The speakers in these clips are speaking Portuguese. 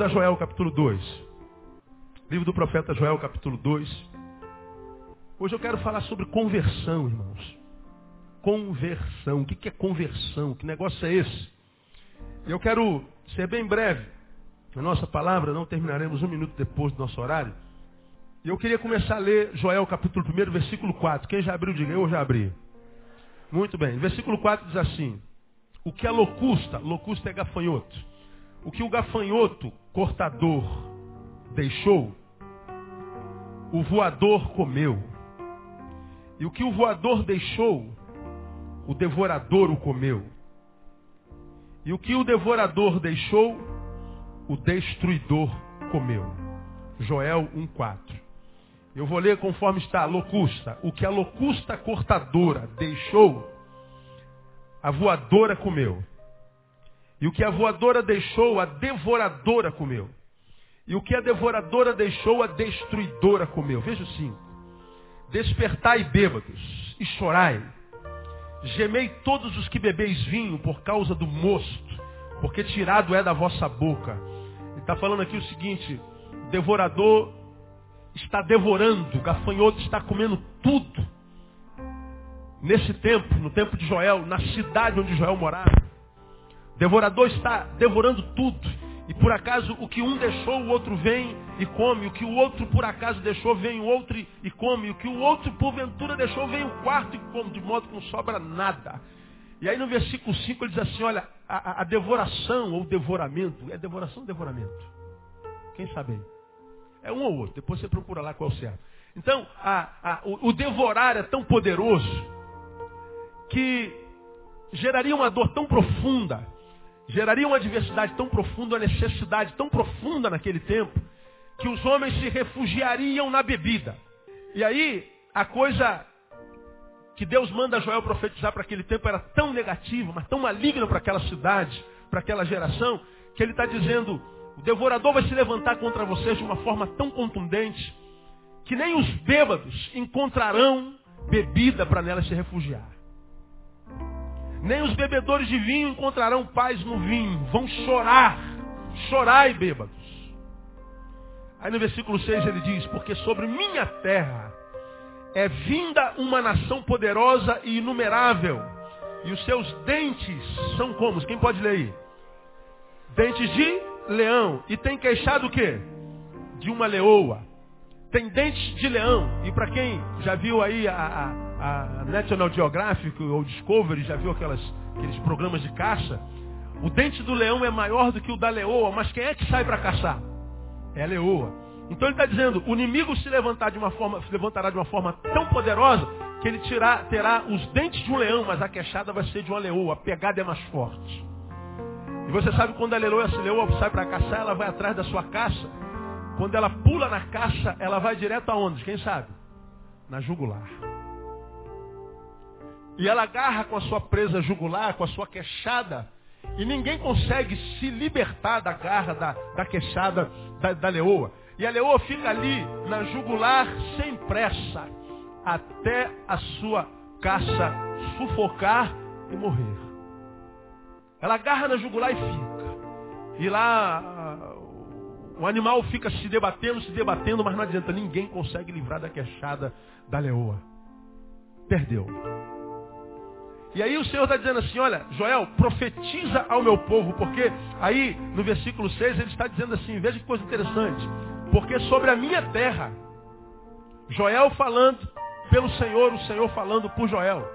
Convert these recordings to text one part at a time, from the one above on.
A Joel capítulo 2. Livro do profeta Joel capítulo 2. Hoje eu quero falar sobre conversão, irmãos. Conversão. O que é conversão? Que negócio é esse? Eu quero ser bem breve. A nossa palavra, não terminaremos um minuto depois do nosso horário. E eu queria começar a ler Joel capítulo 1, versículo 4. Quem já abriu, diga, eu já abri. Muito bem. Versículo 4 diz assim. O que é locusta? Locusta é gafanhoto. O que o gafanhoto cortador deixou, o voador comeu. E o que o voador deixou, o devorador o comeu. E o que o devorador deixou, o destruidor comeu. Joel 1,4. Eu vou ler conforme está, locusta. O que a locusta cortadora deixou, a voadora comeu. E o que a voadora deixou, a devoradora comeu. E o que a devoradora deixou, a destruidora comeu. Veja o 5. Despertai bêbados e chorai. Gemei todos os que bebeis vinho por causa do mosto, porque tirado é da vossa boca. Ele está falando aqui o seguinte, o devorador está devorando, o gafanhoto está comendo tudo. Nesse tempo, no tempo de Joel, na cidade onde Joel morava, devorador está devorando tudo. E por acaso o que um deixou, o outro vem e come. O que o outro por acaso deixou, vem o outro e come. O que o outro porventura deixou, vem o quarto e come. De modo que não sobra nada. E aí no versículo 5 ele diz assim, olha, a, a devoração ou devoramento, é devoração ou devoramento? Quem sabe aí? É um ou outro, depois você procura lá qual é o certo. Então, a, a, o, o devorar é tão poderoso que geraria uma dor tão profunda geraria uma adversidade tão profunda, uma necessidade tão profunda naquele tempo, que os homens se refugiariam na bebida. E aí, a coisa que Deus manda Joel profetizar para aquele tempo era tão negativa, mas tão maligna para aquela cidade, para aquela geração, que ele está dizendo, o devorador vai se levantar contra vocês de uma forma tão contundente, que nem os bêbados encontrarão bebida para nela se refugiar. Nem os bebedores de vinho encontrarão paz no vinho. Vão chorar. Chorai, bêbados. Aí no versículo 6 ele diz, porque sobre minha terra é vinda uma nação poderosa e inumerável. E os seus dentes são como? Quem pode ler aí? Dentes de leão. E tem queixado o quê? De uma leoa. Tem dentes de leão. E para quem já viu aí a, a a National Geographic ou Discovery, já viu aquelas, aqueles programas de caça? O dente do leão é maior do que o da leoa, mas quem é que sai para caçar? É a leoa. Então ele está dizendo, o inimigo se, levantar de uma forma, se levantará de uma forma tão poderosa que ele tirar, terá os dentes de um leão, mas a queixada vai ser de uma leoa, a pegada é mais forte. E você sabe quando a leoa, a leoa sai para caçar, ela vai atrás da sua caça. Quando ela pula na caça, ela vai direto aonde? Quem sabe? Na jugular. E ela agarra com a sua presa jugular, com a sua queixada. E ninguém consegue se libertar da garra, da, da queixada da, da leoa. E a leoa fica ali na jugular sem pressa, até a sua caça sufocar e morrer. Ela agarra na jugular e fica. E lá o animal fica se debatendo, se debatendo, mas não adianta, ninguém consegue livrar da queixada da leoa. Perdeu. E aí o Senhor está dizendo assim, olha, Joel, profetiza ao meu povo, porque aí no versículo 6 ele está dizendo assim, veja que coisa interessante, porque sobre a minha terra, Joel falando pelo Senhor, o Senhor falando por Joel.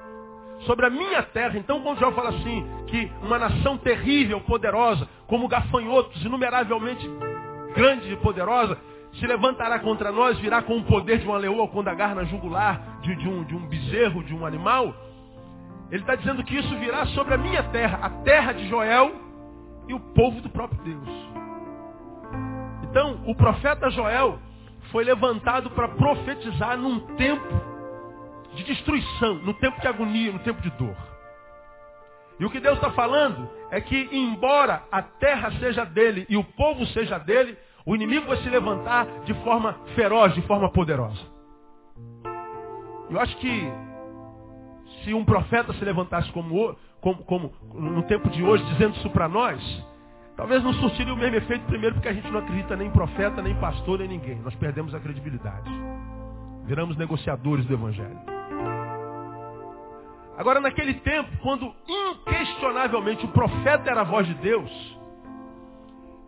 Sobre a minha terra, então quando Joel fala assim, que uma nação terrível, poderosa, como gafanhotos, inumeravelmente grande e poderosa, se levantará contra nós, virá com o poder de uma leoa quando agarra na jugular de, de, um, de um bezerro, de um animal, ele está dizendo que isso virá sobre a minha terra, a terra de Joel e o povo do próprio Deus. Então, o profeta Joel foi levantado para profetizar num tempo de destruição, no tempo de agonia, no tempo de dor. E o que Deus está falando é que, embora a terra seja dele e o povo seja dele, o inimigo vai se levantar de forma feroz, de forma poderosa. Eu acho que se um profeta se levantasse como, como, como no tempo de hoje, dizendo isso para nós, Talvez não surtiria o mesmo efeito primeiro porque a gente não acredita nem em profeta, nem em pastor, nem em ninguém. Nós perdemos a credibilidade. Viramos negociadores do Evangelho. Agora, naquele tempo, quando inquestionavelmente o profeta era a voz de Deus,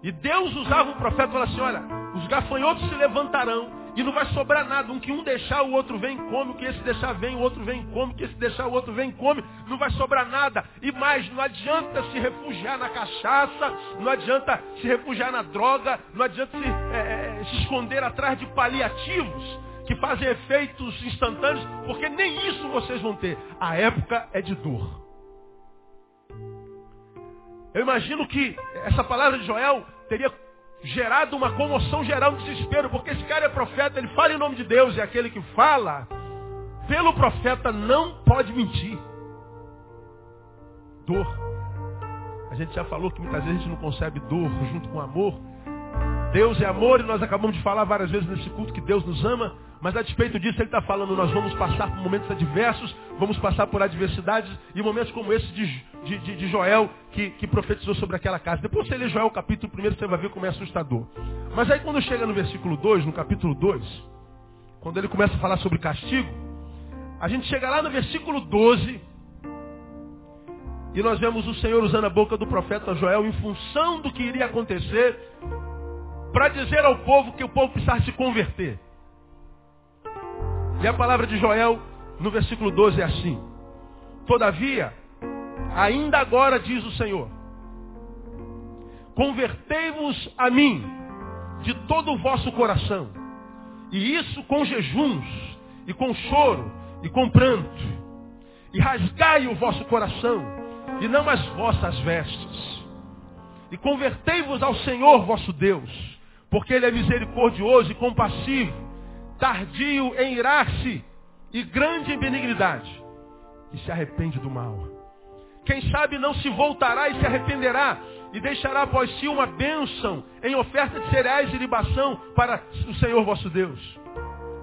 e Deus usava o profeta e falava assim, olha, os gafanhotos se levantarão e não vai sobrar nada. Um que um deixar, o outro vem e come. O que esse deixar vem, o outro vem e come. O que esse deixar, o outro vem e come. Não vai sobrar nada. E mais, não adianta se refugiar na cachaça. Não adianta se refugiar na droga. Não adianta se, é, se esconder atrás de paliativos que fazem efeitos instantâneos, porque nem isso vocês vão ter. A época é de dor. Eu imagino que essa palavra de Joel teria gerado uma comoção geral, um desespero, porque esse cara é profeta, ele fala em nome de Deus, e aquele que fala pelo profeta não pode mentir. Dor. A gente já falou que muitas vezes a gente não concebe dor junto com amor. Deus é amor e nós acabamos de falar várias vezes nesse culto que Deus nos ama, mas a despeito disso, ele está falando, nós vamos passar por momentos adversos, vamos passar por adversidades e momentos como esse de, de, de, de Joel, que, que, profetizou sobre aquela casa. Depois você lê Joel capítulo 1, você vai ver como é assustador. Mas aí quando chega no versículo 2, no capítulo 2, quando ele começa a falar sobre castigo, a gente chega lá no versículo 12, e nós vemos o Senhor usando a boca do profeta Joel em função do que iria acontecer, para dizer ao povo que o povo precisava se converter. E a palavra de Joel, no versículo 12, é assim. Todavia, ainda agora diz o Senhor, convertei-vos a mim de todo o vosso coração, e isso com jejuns, e com choro, e com pranto, e rasgai o vosso coração, e não as vossas vestes, e convertei-vos ao Senhor vosso Deus, porque Ele é misericordioso e compassivo, tardio em irar-se e grande em benignidade, e se arrepende do mal. Quem sabe não se voltará e se arrependerá, e deixará após si uma bênção em oferta de cereais e libação para o Senhor vosso Deus.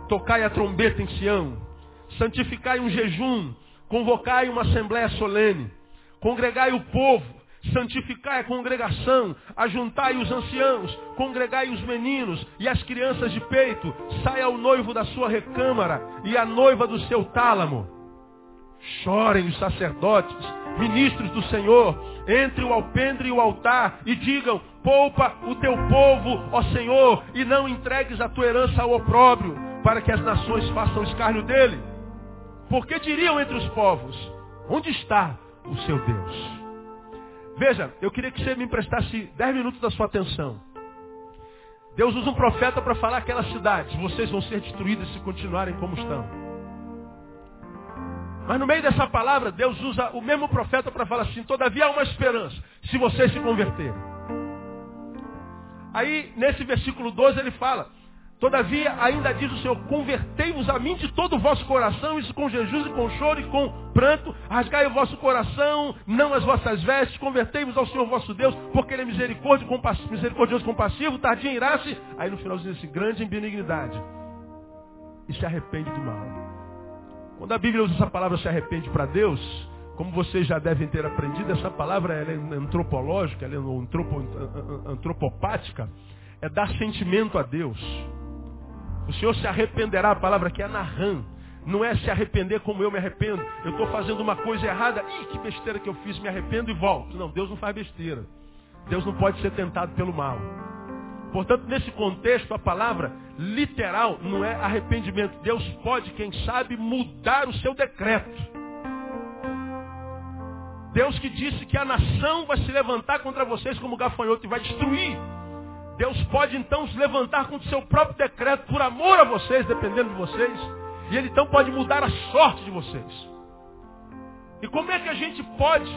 Tocai a trombeta em Sião, santificai um jejum, convocai uma assembléia solene, congregai o povo, santificai a congregação, ajuntai os anciãos, congregai os meninos e as crianças de peito, saia o noivo da sua recâmara e a noiva do seu tálamo. Chorem os sacerdotes, ministros do Senhor, entre o alpendre e o altar e digam, poupa o teu povo, ó Senhor, e não entregues a tua herança ao opróbrio, para que as nações façam escárnio dele. Porque diriam entre os povos, onde está o seu Deus? Veja, eu queria que você me emprestasse 10 minutos da sua atenção. Deus usa um profeta para falar aquelas cidades. Vocês vão ser destruídas se continuarem como estão. Mas no meio dessa palavra, Deus usa o mesmo profeta para falar assim, todavia há uma esperança, se vocês se converterem. Aí, nesse versículo 12, ele fala, Todavia, ainda diz o Senhor, convertei-vos a mim de todo o vosso coração, isso com jejum e com choro e com pranto, rasgai o vosso coração, não as vossas vestes, convertei-vos ao Senhor vosso Deus, porque Ele é misericórdia, misericordioso, compassivo, tardio em irasse, aí no final diz assim, grande em benignidade, e se arrepende do mal. Quando a Bíblia usa essa palavra se arrepende para Deus, como vocês já devem ter aprendido, essa palavra é antropológica, ela é antropopática, é dar sentimento a Deus. O Senhor se arrependerá, a palavra aqui é narram. Não é se arrepender como eu me arrependo. Eu estou fazendo uma coisa errada. Ih, que besteira que eu fiz, me arrependo e volto. Não, Deus não faz besteira. Deus não pode ser tentado pelo mal. Portanto, nesse contexto, a palavra literal não é arrependimento. Deus pode, quem sabe, mudar o seu decreto. Deus que disse que a nação vai se levantar contra vocês como gafanhoto e vai destruir Deus pode então se levantar com o seu próprio decreto por amor a vocês, dependendo de vocês. E Ele então pode mudar a sorte de vocês. E como é que a gente pode,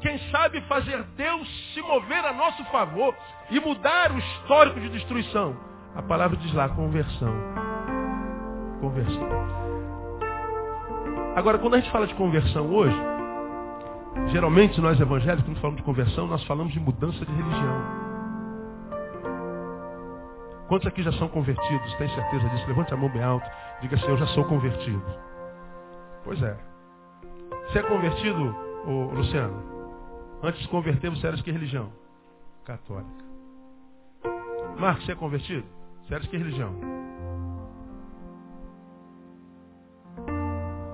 quem sabe, fazer Deus se mover a nosso favor e mudar o histórico de destruição? A palavra diz lá, conversão. Conversão. Agora, quando a gente fala de conversão hoje, geralmente nós evangélicos, quando falamos de conversão, nós falamos de mudança de religião. Quantos aqui já são convertidos? Tem certeza disso? Levante a mão bem alto. Diga assim, eu já sou convertido. Pois é. Você é convertido, ô, Luciano? Antes de converter, você era de que religião? católica. Marcos, você é convertido? Você era de que religião?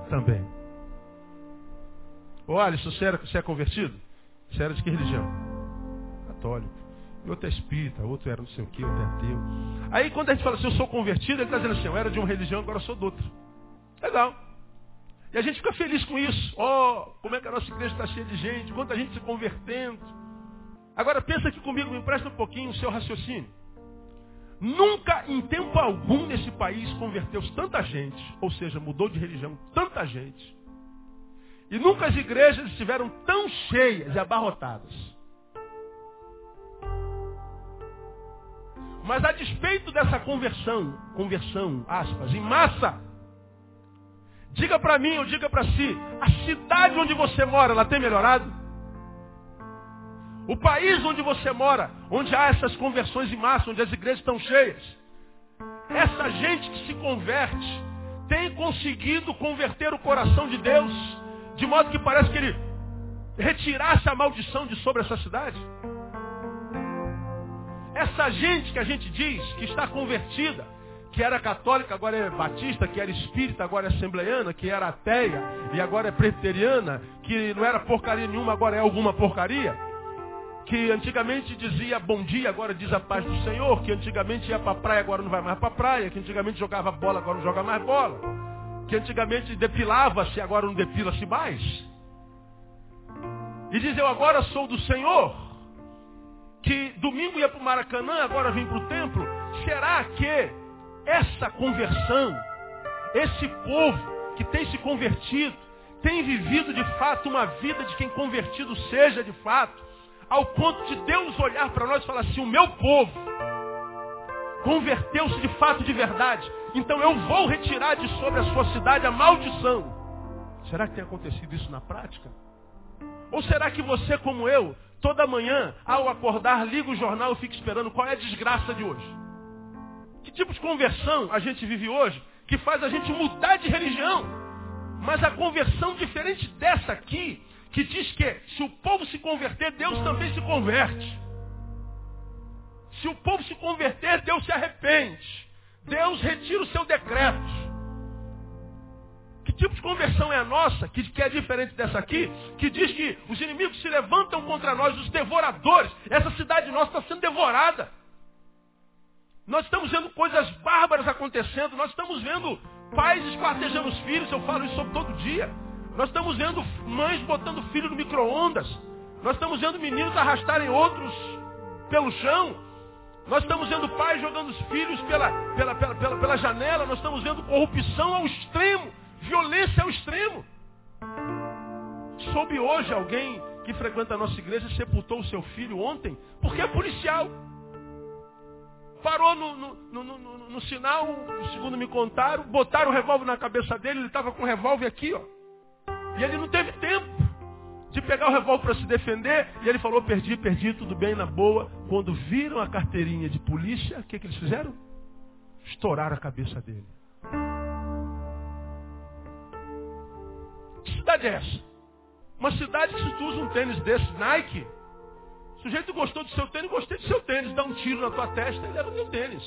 Também. Ô Alisson, você, era, você é convertido? Você era de que religião? Católico. Outro é espírita, outro era não sei o que, outro é ateu. Aí quando a gente fala assim, eu sou convertido, ele está dizendo assim, eu era de uma religião, agora sou de outra. Legal. E a gente fica feliz com isso. Oh, como é que a nossa igreja está cheia de gente, quanta gente se convertendo. Agora pensa aqui comigo, me empresta um pouquinho o seu raciocínio. Nunca em tempo algum nesse país converteu-se tanta gente, ou seja, mudou de religião tanta gente. E nunca as igrejas estiveram tão cheias e abarrotadas. Mas a despeito dessa conversão, conversão, aspas, em massa, diga para mim ou diga para si, a cidade onde você mora, ela tem melhorado? O país onde você mora, onde há essas conversões em massa, onde as igrejas estão cheias, essa gente que se converte, tem conseguido converter o coração de Deus, de modo que parece que ele retirasse a maldição de sobre essa cidade? Essa gente que a gente diz que está convertida, que era católica, agora é batista, que era espírita, agora é assembleiana, que era ateia e agora é presbiteriana, que não era porcaria nenhuma, agora é alguma porcaria, que antigamente dizia bom dia, agora diz a paz do Senhor, que antigamente ia para praia, agora não vai mais para praia, que antigamente jogava bola, agora não joga mais bola, que antigamente depilava-se, agora não depila-se mais. E diz, eu agora sou do Senhor, que domingo ia para o Maracanã, agora vem para o templo. Será que essa conversão, esse povo que tem se convertido, tem vivido de fato uma vida de quem convertido seja de fato, ao ponto de Deus olhar para nós e falar assim, o meu povo converteu-se de fato de verdade. Então eu vou retirar de sobre a sua cidade a maldição. Será que tem acontecido isso na prática? Ou será que você, como eu, toda manhã, ao acordar, liga o jornal e fica esperando qual é a desgraça de hoje? Que tipo de conversão a gente vive hoje que faz a gente mudar de religião? Mas a conversão diferente dessa aqui que diz que se o povo se converter, Deus também se converte. Se o povo se converter, Deus se arrepende. Deus retira o seu decreto. Tipo de conversão é a nossa, que, que é diferente dessa aqui, que diz que os inimigos se levantam contra nós, os devoradores. Essa cidade nossa está sendo devorada. Nós estamos vendo coisas bárbaras acontecendo, nós estamos vendo pais esquartejando os filhos, eu falo isso todo dia. Nós estamos vendo mães botando filho no micro-ondas. Nós estamos vendo meninos arrastarem outros pelo chão. Nós estamos vendo pais jogando os filhos pela, pela, pela, pela, pela janela. Nós estamos vendo corrupção ao extremo. Violência ao extremo. Soube hoje alguém que frequenta a nossa igreja sepultou o seu filho ontem porque é policial. Parou no, no, no, no, no sinal, segundo me contaram, botaram o revólver na cabeça dele, ele estava com o revólver aqui, ó. E ele não teve tempo de pegar o revólver para se defender. E ele falou, perdi, perdi, tudo bem, na boa. Quando viram a carteirinha de polícia, o que, que eles fizeram? Estouraram a cabeça dele. Que cidade é essa? Uma cidade que se tu usa um tênis desse, Nike, o sujeito gostou do seu tênis, gostei do seu tênis, dá um tiro na tua testa e leva o teu tênis.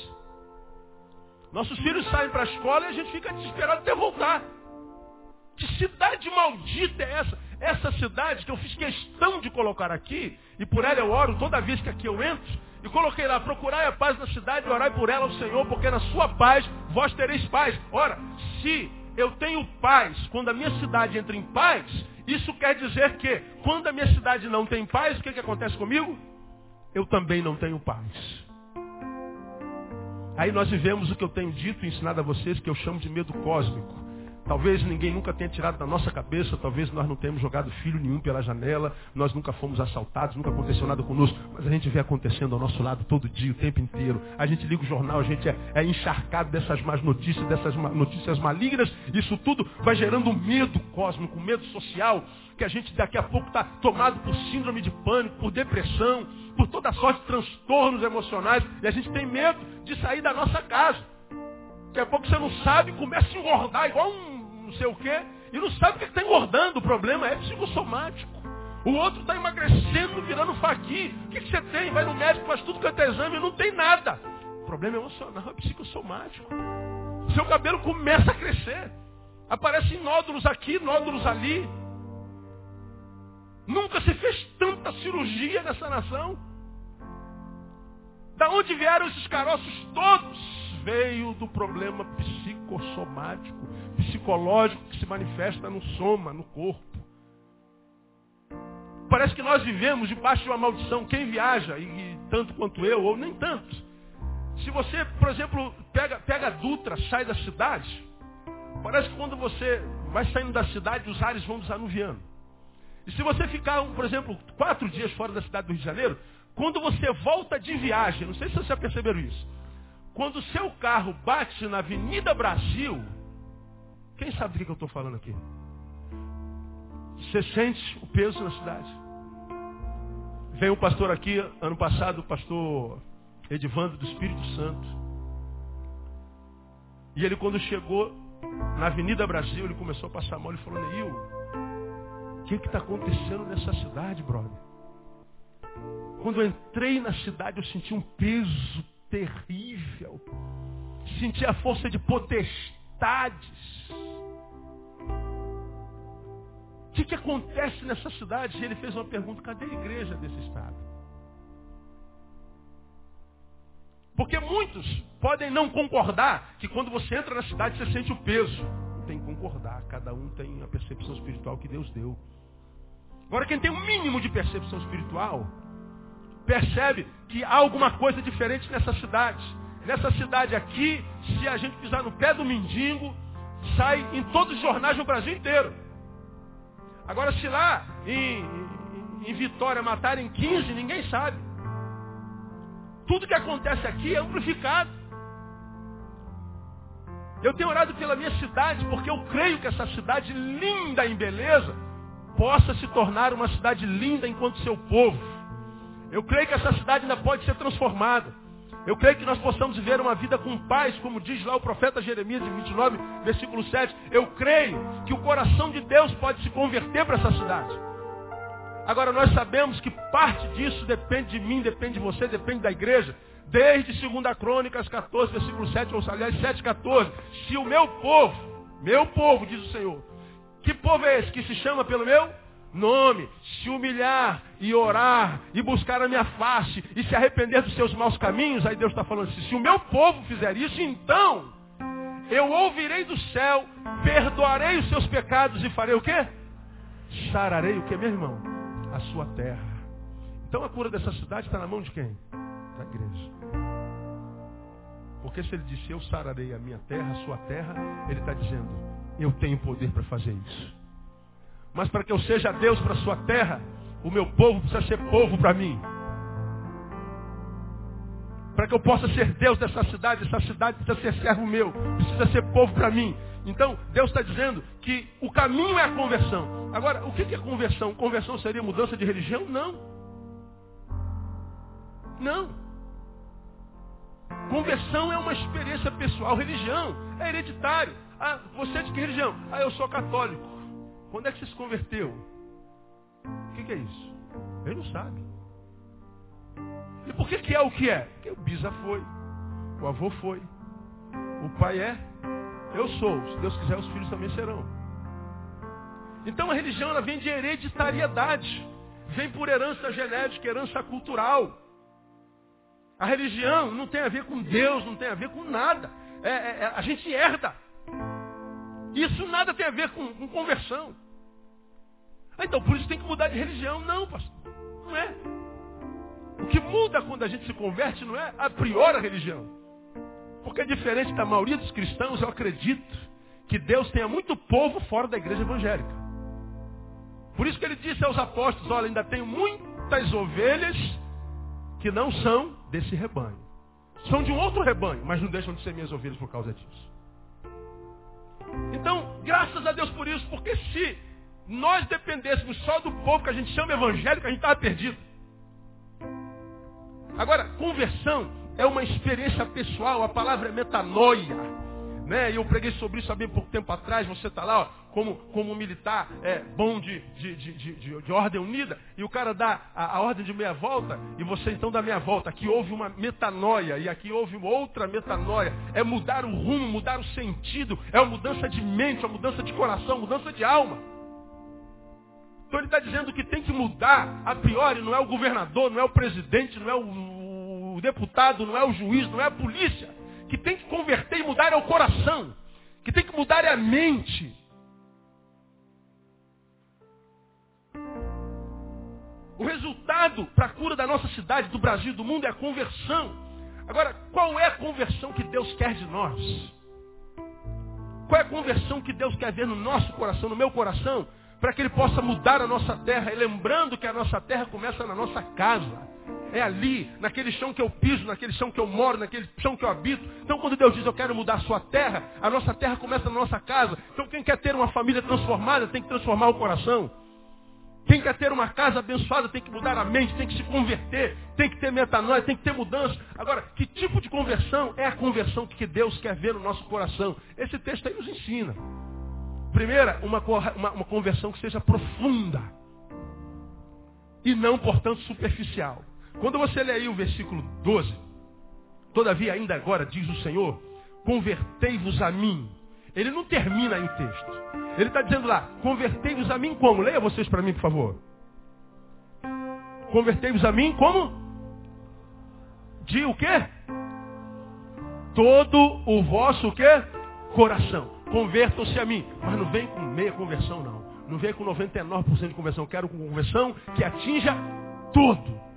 Nossos filhos saem para a escola e a gente fica desesperado de voltar. Que cidade maldita é essa? Essa cidade que eu fiz questão de colocar aqui, e por ela eu oro toda vez que aqui eu entro, e coloquei lá, procurai a paz na cidade e orai por ela ao Senhor, porque na sua paz vós tereis paz. Ora, se eu tenho paz quando a minha cidade entra em paz, isso quer dizer que quando a minha cidade não tem paz, o que, que acontece comigo? Eu também não tenho paz. Aí nós vivemos o que eu tenho dito e ensinado a vocês, que eu chamo de medo cósmico. Talvez ninguém nunca tenha tirado da nossa cabeça, talvez nós não tenhamos jogado filho nenhum pela janela, nós nunca fomos assaltados, nunca aconteceu nada conosco, mas a gente vê acontecendo ao nosso lado todo dia, o tempo inteiro. A gente liga o jornal, a gente é, é encharcado dessas más notícias, dessas notícias malignas, isso tudo vai gerando um medo cósmico, um medo social, que a gente daqui a pouco está tomado por síndrome de pânico, por depressão, por toda sorte de transtornos emocionais, e a gente tem medo de sair da nossa casa. Daqui a pouco você não sabe, começa a engordar igual um não sei o quê, e não sabe o que está engordando. O problema é psicossomático. O outro está emagrecendo, virando faqui. O que, que, você tem? Vai no médico, faz tudo quanto é exame e não tem nada. O problema é emocional, é psicossomático. Seu cabelo começa a crescer. Aparecem nódulos aqui, nódulos ali. Nunca se fez tanta cirurgia nessa nação. Da onde vieram esses caroços todos? Veio do problema psicossomático, psicológico que se manifesta no soma, no corpo. Parece que nós vivemos debaixo de uma maldição. Quem viaja, e, tanto quanto eu, ou nem tanto. Se você, por exemplo, pega, pega a Dutra, sai da cidade, parece que quando você vai saindo da cidade, os ares vão desanuviando. E se você ficar, por exemplo, quatro dias fora da cidade do Rio de Janeiro, quando você volta de viagem, não sei se vocês já perceberam isso, quando o seu carro bate na Avenida Brasil, quem sabe do que eu estou falando aqui? Você sente o peso na cidade. Veio um pastor aqui, ano passado, o pastor Edivando do Espírito Santo. E ele quando chegou na Avenida Brasil, ele começou a passar mal e falou, Neil, o que está acontecendo nessa cidade, brother? Quando eu entrei na cidade, eu senti um peso terrível. Senti a força de potestades. O que, que acontece nessa cidade? E ele fez uma pergunta, cadê a igreja desse estado? Porque muitos podem não concordar que quando você entra na cidade você sente o peso. Não tem que concordar, cada um tem a percepção espiritual que Deus deu. Agora quem tem um mínimo de percepção espiritual, percebe que há alguma coisa diferente nessa cidade. Nessa cidade aqui, se a gente pisar no pé do mendigo, sai em todos os jornais do Brasil inteiro. Agora, se lá em, em Vitória matarem 15, ninguém sabe. Tudo que acontece aqui é amplificado. Eu tenho orado pela minha cidade porque eu creio que essa cidade linda em beleza possa se tornar uma cidade linda enquanto seu povo. Eu creio que essa cidade ainda pode ser transformada. Eu creio que nós possamos viver uma vida com paz, como diz lá o profeta Jeremias, em 29, versículo 7. Eu creio que o coração de Deus pode se converter para essa cidade. Agora, nós sabemos que parte disso depende de mim, depende de você, depende da igreja. Desde 2 Crônicas 14, versículo 7, ou aliás 7, 14. Se o meu povo, meu povo, diz o Senhor, que povo é esse que se chama pelo meu nome, se humilhar e orar e buscar a minha face e se arrepender dos seus maus caminhos, aí Deus está falando assim, se o meu povo fizer isso, então eu ouvirei do céu, perdoarei os seus pecados e farei o quê? Sararei o quê, meu irmão? A sua terra. Então a cura dessa cidade está na mão de quem? Da igreja. Porque se ele disse, eu sararei a minha terra, a sua terra, ele está dizendo, eu tenho poder para fazer isso. Mas para que eu seja Deus para a sua terra, o meu povo precisa ser povo para mim. Para que eu possa ser Deus dessa cidade, essa cidade precisa ser servo meu, precisa ser povo para mim. Então, Deus está dizendo que o caminho é a conversão. Agora, o que é conversão? Conversão seria mudança de religião? Não. Não. Conversão é uma experiência pessoal. Religião é hereditário. Ah, você é de que religião? Ah, eu sou católico. Quando é que você se converteu? O que, que é isso? Ele não sabe. E por que, que é o que é? Porque o bisa foi, o avô foi, o pai é, eu sou. Se Deus quiser, os filhos também serão. Então a religião ela vem de hereditariedade, vem por herança genética, herança cultural. A religião não tem a ver com Deus, não tem a ver com nada. É, é, é a gente herda. Isso nada tem a ver com, com conversão. Ah, então, por isso tem que mudar de religião. Não, pastor. Não é. O que muda quando a gente se converte não é a priori a religião. Porque é diferente da maioria dos cristãos, eu acredito que Deus tenha muito povo fora da igreja evangélica. Por isso que ele disse aos apóstolos, olha, ainda tenho muitas ovelhas que não são desse rebanho. São de um outro rebanho, mas não deixam de ser minhas ovelhas por causa disso. Então, graças a Deus por isso, porque se nós dependêssemos só do povo que a gente chama evangélico, a gente estava perdido. Agora, conversão é uma experiência pessoal, a palavra é metanoia. Né? E eu preguei sobre isso há bem pouco tempo atrás, você está lá, ó, como, como militar é, bom de, de, de, de, de ordem unida, e o cara dá a, a, ordem de meia volta, e você então dá meia volta. Aqui houve uma metanoia, e aqui houve outra metanoia. É mudar o rumo, mudar o sentido, é uma mudança de mente, uma mudança de coração, mudança de alma. Então ele está dizendo que tem que mudar, a priori, não é o governador, não é o presidente, não é o, o deputado, não é o juiz, não é a polícia que tem que converter e mudar é o coração. Que tem que mudar é a mente. O resultado para a cura da nossa cidade, do Brasil, do mundo é a conversão. Agora, qual é a conversão que Deus quer de nós? Qual é a conversão que Deus quer ver no nosso coração, no meu coração, para que Ele possa mudar a nossa terra? E lembrando que a nossa terra começa na nossa casa. É ali, naquele chão que eu piso, naquele chão que eu moro, naquele chão que eu habito. Então quando Deus diz eu quero mudar a sua terra, a nossa terra começa na nossa casa. Então quem quer ter uma família transformada tem que transformar o coração. Quem quer ter uma casa abençoada tem que mudar a mente, tem que se converter, tem que ter metanoia, tem que ter mudança. Agora, que tipo de conversão é a conversão que Deus quer ver no nosso coração? Esse texto aí nos ensina. Primeira, uma, uma, uma conversão que seja profunda. E não, portanto, superficial. Quando você lê aí o versículo 12, todavia ainda agora, diz o Senhor, convertei-vos a mim. Ele não termina aí o texto. Ele está dizendo lá, convertei-vos a mim como? Leia vocês para mim, por favor. Convertei-vos a mim como? De o quê? Todo o vosso o quê? Coração. Convertam-se a mim. Mas não vem com meia conversão, não. Não vem com 99% de conversão. Quero com conversão que atinja todo.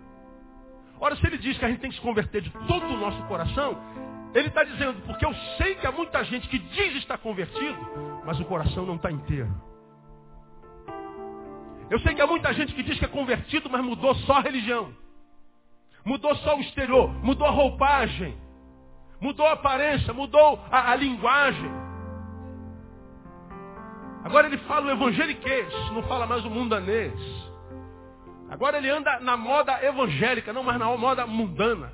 Ora, se ele diz que a gente tem que se converter de todo o nosso coração, ele está dizendo, porque eu sei que há muita gente que diz estar convertido, mas o coração não está inteiro. Eu sei que há muita gente que diz que é convertido, mas mudou só a religião. Mudou só o exterior, mudou a roupagem, mudou a aparência, mudou a, a linguagem. Agora ele fala o evangeliquez, não fala mais o mundanês. Agora ele anda na moda evangélica, não mais na moda mundana.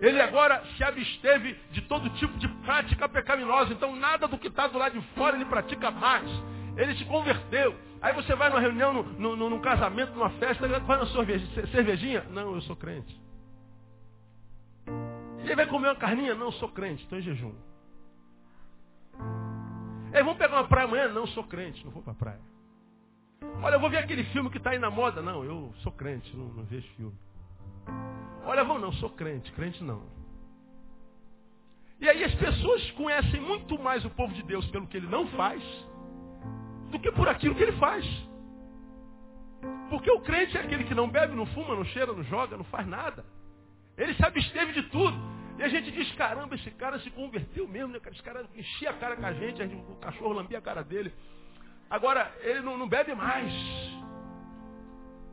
Ele agora se absteve de todo tipo de prática pecaminosa. Então nada do que está do lado de fora ele pratica mais. Ele se converteu. Aí você vai numa reunião, num casamento, numa festa, vai na cervejinha? Não, eu sou crente. E aí vai comer uma carninha? Não, eu sou crente, estou em jejum. Ei, vamos pegar uma praia amanhã? Não, eu sou crente, não vou para a praia. Olha, eu vou ver aquele filme que está aí na moda. Não, eu sou crente, não, não vejo filme. Olha, vou não, sou crente, crente não. E aí as pessoas conhecem muito mais o povo de Deus pelo que ele não faz do que por aquilo que ele faz. Porque o crente é aquele que não bebe, não fuma, não cheira, não joga, não faz nada. Ele se absteve de tudo. E a gente diz, caramba, esse cara se converteu mesmo, né? Esse cara enchia a cara com a gente, o cachorro lambia a cara dele. Agora, ele não, não bebe mais.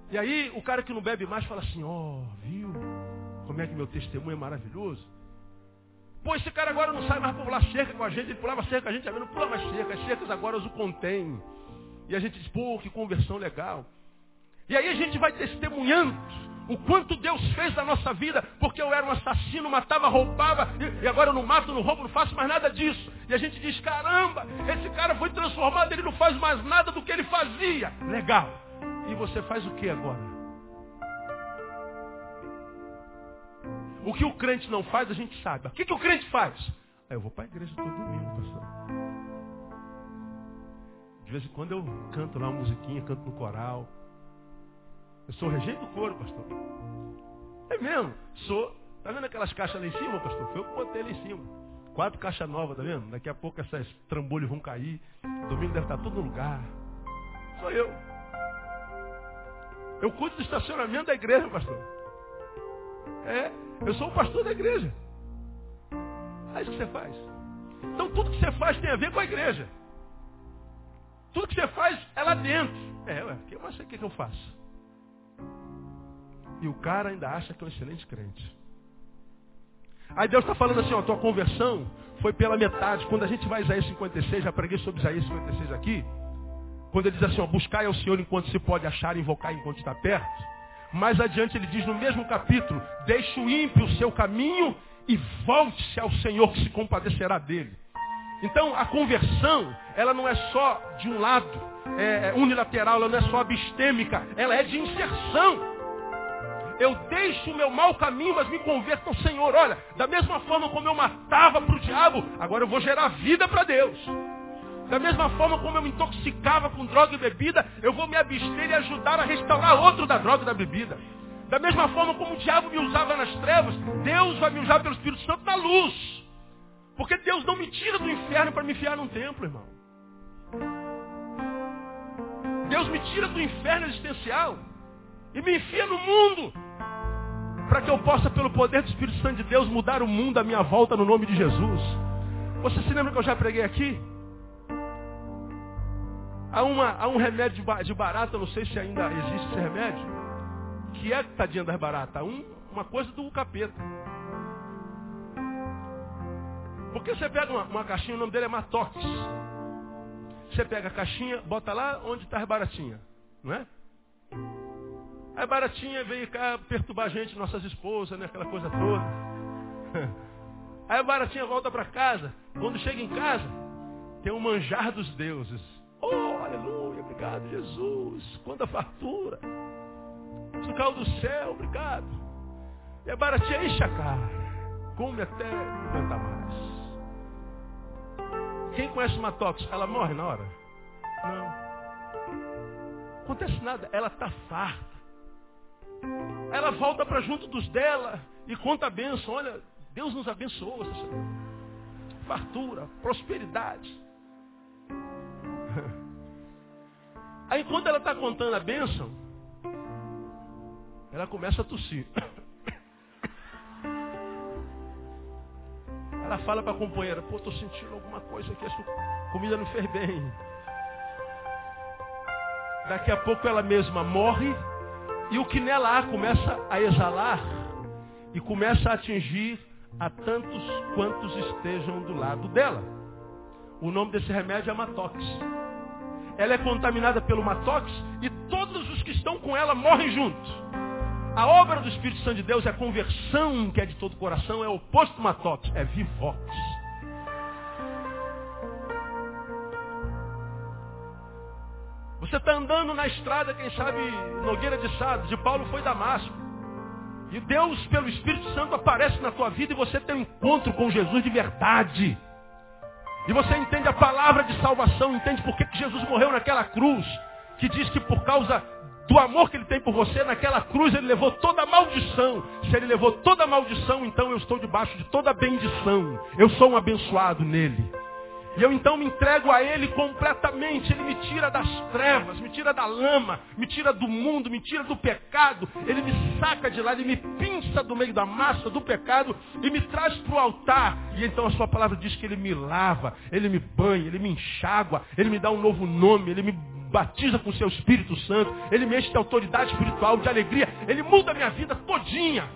E aí, o cara que não bebe mais fala assim, ó, oh, viu? Como é que meu testemunho é maravilhoso? Pô, esse cara agora não sai mais para pular cerca com a gente, ele pulava cerca, a gente agora não pula mais cerca, as cercas agora o contêm. E a gente diz, pô, que conversão legal. E aí a gente vai testemunhando o quanto Deus fez na nossa vida, porque eu era um assassino, matava, roubava, e agora eu não mato, não roubo, não faço mais nada disso. E a gente diz, caramba, esse cara foi transformado, ele não faz mais nada do que ele fazia. Legal. E você faz o que agora? O que o crente não faz, a gente sabe. O que, que o crente faz? Ah, eu vou para a igreja todo domingo, pastor. De vez em quando eu canto lá uma musiquinha, canto no coral. Eu sou regente do coro, pastor. É mesmo, sou. Tá vendo aquelas caixas lá em cima, pastor? Foi eu que botei lá em cima. Quatro caixas novas, tá vendo? Daqui a pouco essas trambolhas vão cair. Domingo deve estar tudo no lugar. Sou eu. Eu cuido do estacionamento da igreja, pastor. É, eu sou o pastor da igreja. É isso que você faz. Então tudo que você faz tem a ver com a igreja. Tudo que você faz é lá dentro. É, ué, o que mais você quer que eu faça? E o cara ainda acha que é um excelente crente. Aí Deus está falando assim, ó, tua conversão foi pela metade. Quando a gente vai a Isaías 56, já preguei sobre Isaías 56 aqui. Quando ele diz assim, ó, buscai ao Senhor enquanto se pode achar, invocar enquanto está perto. Mais adiante ele diz no mesmo capítulo, deixe o ímpio o seu caminho e volte-se ao Senhor que se compadecerá dele. Então a conversão, ela não é só de um lado, é, é unilateral, ela não é só abistêmica, ela é de inserção. Eu deixo o meu mau caminho, mas me converto ao Senhor. Olha, da mesma forma como eu matava para o diabo, agora eu vou gerar vida para Deus. Da mesma forma como eu me intoxicava com droga e bebida, eu vou me abster e ajudar a restaurar outro da droga e da bebida. Da mesma forma como o diabo me usava nas trevas, Deus vai me usar pelo Espírito Santo na luz. Porque Deus não me tira do inferno para me enfiar num templo, irmão. Deus me tira do inferno existencial e me enfia no mundo. Para que eu possa, pelo poder do Espírito Santo de Deus, mudar o mundo à minha volta no nome de Jesus. Você se lembra que eu já preguei aqui? Há, uma, há um remédio de barata, não sei se ainda existe esse remédio, que é, tadinha das baratas, um, uma coisa do capeta. Porque você pega uma, uma caixinha, o nome dele é Matox. Você pega a caixinha, bota lá onde está as baratinhas, não é? A baratinha veio cá perturbar a gente, nossas esposas, né? aquela coisa toda. Aí a baratinha volta para casa. Quando chega em casa, tem um manjar dos deuses. Oh, aleluia, obrigado, Jesus. Quanta fartura. Isso caiu do céu, obrigado. E a baratinha enche a cara. Come até não aguentar mais. Quem conhece uma tóxica, ela morre na hora? Não. Acontece nada, ela está farta. Ela volta para junto dos dela e conta a bênção. Olha, Deus nos abençoou. Fartura, prosperidade. Aí quando ela está contando a bênção, ela começa a tossir. Ela fala para a companheira, pô, estou sentindo alguma coisa aqui, a comida não fez bem. Daqui a pouco ela mesma morre e o que nela há começa a exalar e começa a atingir a tantos quantos estejam do lado dela. O nome desse remédio é Matox. Ela é contaminada pelo Matox e todos os que estão com ela morrem juntos. A obra do Espírito Santo de Deus é a conversão, que é de todo o coração, é o oposto matox, é vivox. Você está andando na estrada, quem sabe, Nogueira de Sado, de Paulo foi Damasco. E Deus, pelo Espírito Santo, aparece na tua vida e você tem um encontro com Jesus de verdade. E você entende a palavra de salvação, entende por que Jesus morreu naquela cruz, que diz que por causa do amor que ele tem por você, naquela cruz ele levou toda a maldição. Se ele levou toda a maldição, então eu estou debaixo de toda a bendição. Eu sou um abençoado nele. E eu então me entrego a Ele completamente. Ele me tira das trevas, me tira da lama, me tira do mundo, me tira do pecado. Ele me saca de lá, Ele me pinça do meio da massa do pecado e me traz para o altar. E então a Sua palavra diz que Ele me lava, Ele me banha, Ele me enxágua, Ele me dá um novo nome, Ele me batiza com o seu Espírito Santo, Ele me enche de autoridade espiritual, de alegria, Ele muda a minha vida todinha.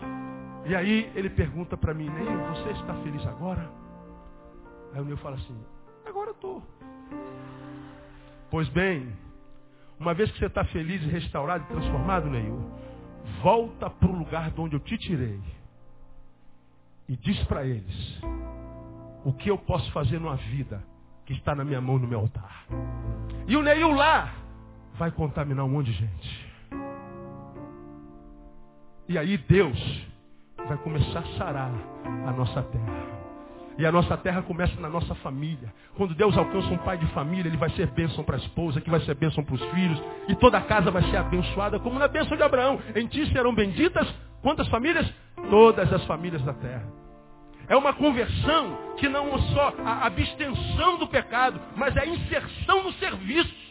E aí ele pergunta para mim, Neil, você está feliz agora? Aí o Neil fala assim, agora eu estou. Pois bem, uma vez que você está feliz restaurado e transformado, Neil, volta para o lugar de onde eu te tirei. E diz para eles o que eu posso fazer numa vida que está na minha mão no meu altar. E o Neil lá vai contaminar um monte de gente. E aí Deus vai começar a sarar a nossa terra. E a nossa terra começa na nossa família. Quando Deus alcança um pai de família, ele vai ser bênção para a esposa, que vai ser bênção para os filhos. E toda a casa vai ser abençoada, como na bênção de Abraão. Em ti serão benditas quantas famílias? Todas as famílias da terra. É uma conversão que não é só a abstenção do pecado, mas é a inserção no serviço.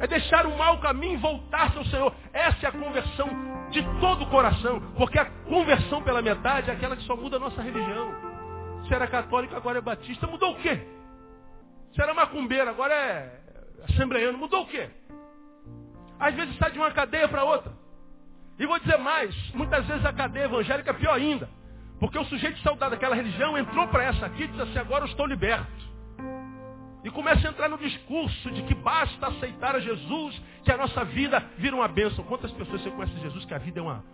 É deixar o mau caminho e voltar-se ao Senhor. Essa é a conversão de todo o coração. Porque a conversão pela metade é aquela que só muda a nossa religião. Se era católico, agora é batista. Mudou o quê? Se era macumbeiro, agora é assembleiano. Mudou o quê? Às vezes sai de uma cadeia para outra. E vou dizer mais, muitas vezes a cadeia evangélica é pior ainda. Porque o sujeito saudade daquela religião entrou para essa aqui e disse assim, agora eu estou liberto. E começa a entrar no discurso de que basta aceitar a Jesus, que a nossa vida vira uma bênção. Quantas pessoas você conhece Jesus que a vida é uma.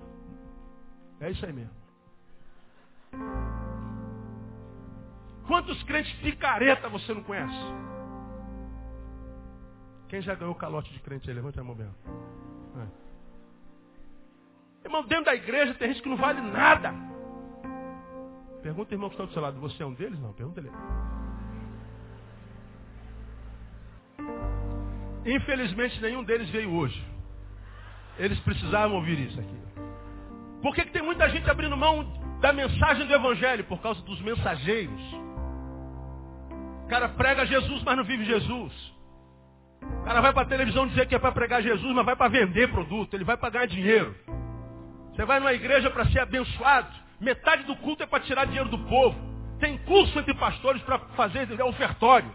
É isso aí mesmo. Quantos crentes picareta você não conhece? Quem já ganhou calote de crente aí? Levanta a mão. É. Irmão, dentro da igreja tem gente que não vale nada. Pergunta, irmão, que está do seu lado. Você é um deles? Não, pergunta ele. Infelizmente, nenhum deles veio hoje. Eles precisavam ouvir isso aqui. Por que, que tem muita gente abrindo mão da mensagem do Evangelho? Por causa dos mensageiros. O cara prega Jesus, mas não vive Jesus. O cara vai para a televisão dizer que é para pregar Jesus, mas vai para vender produto. Ele vai para ganhar dinheiro. Você vai numa igreja para ser abençoado. Metade do culto é para tirar dinheiro do povo. Tem curso entre pastores para fazer ofertório.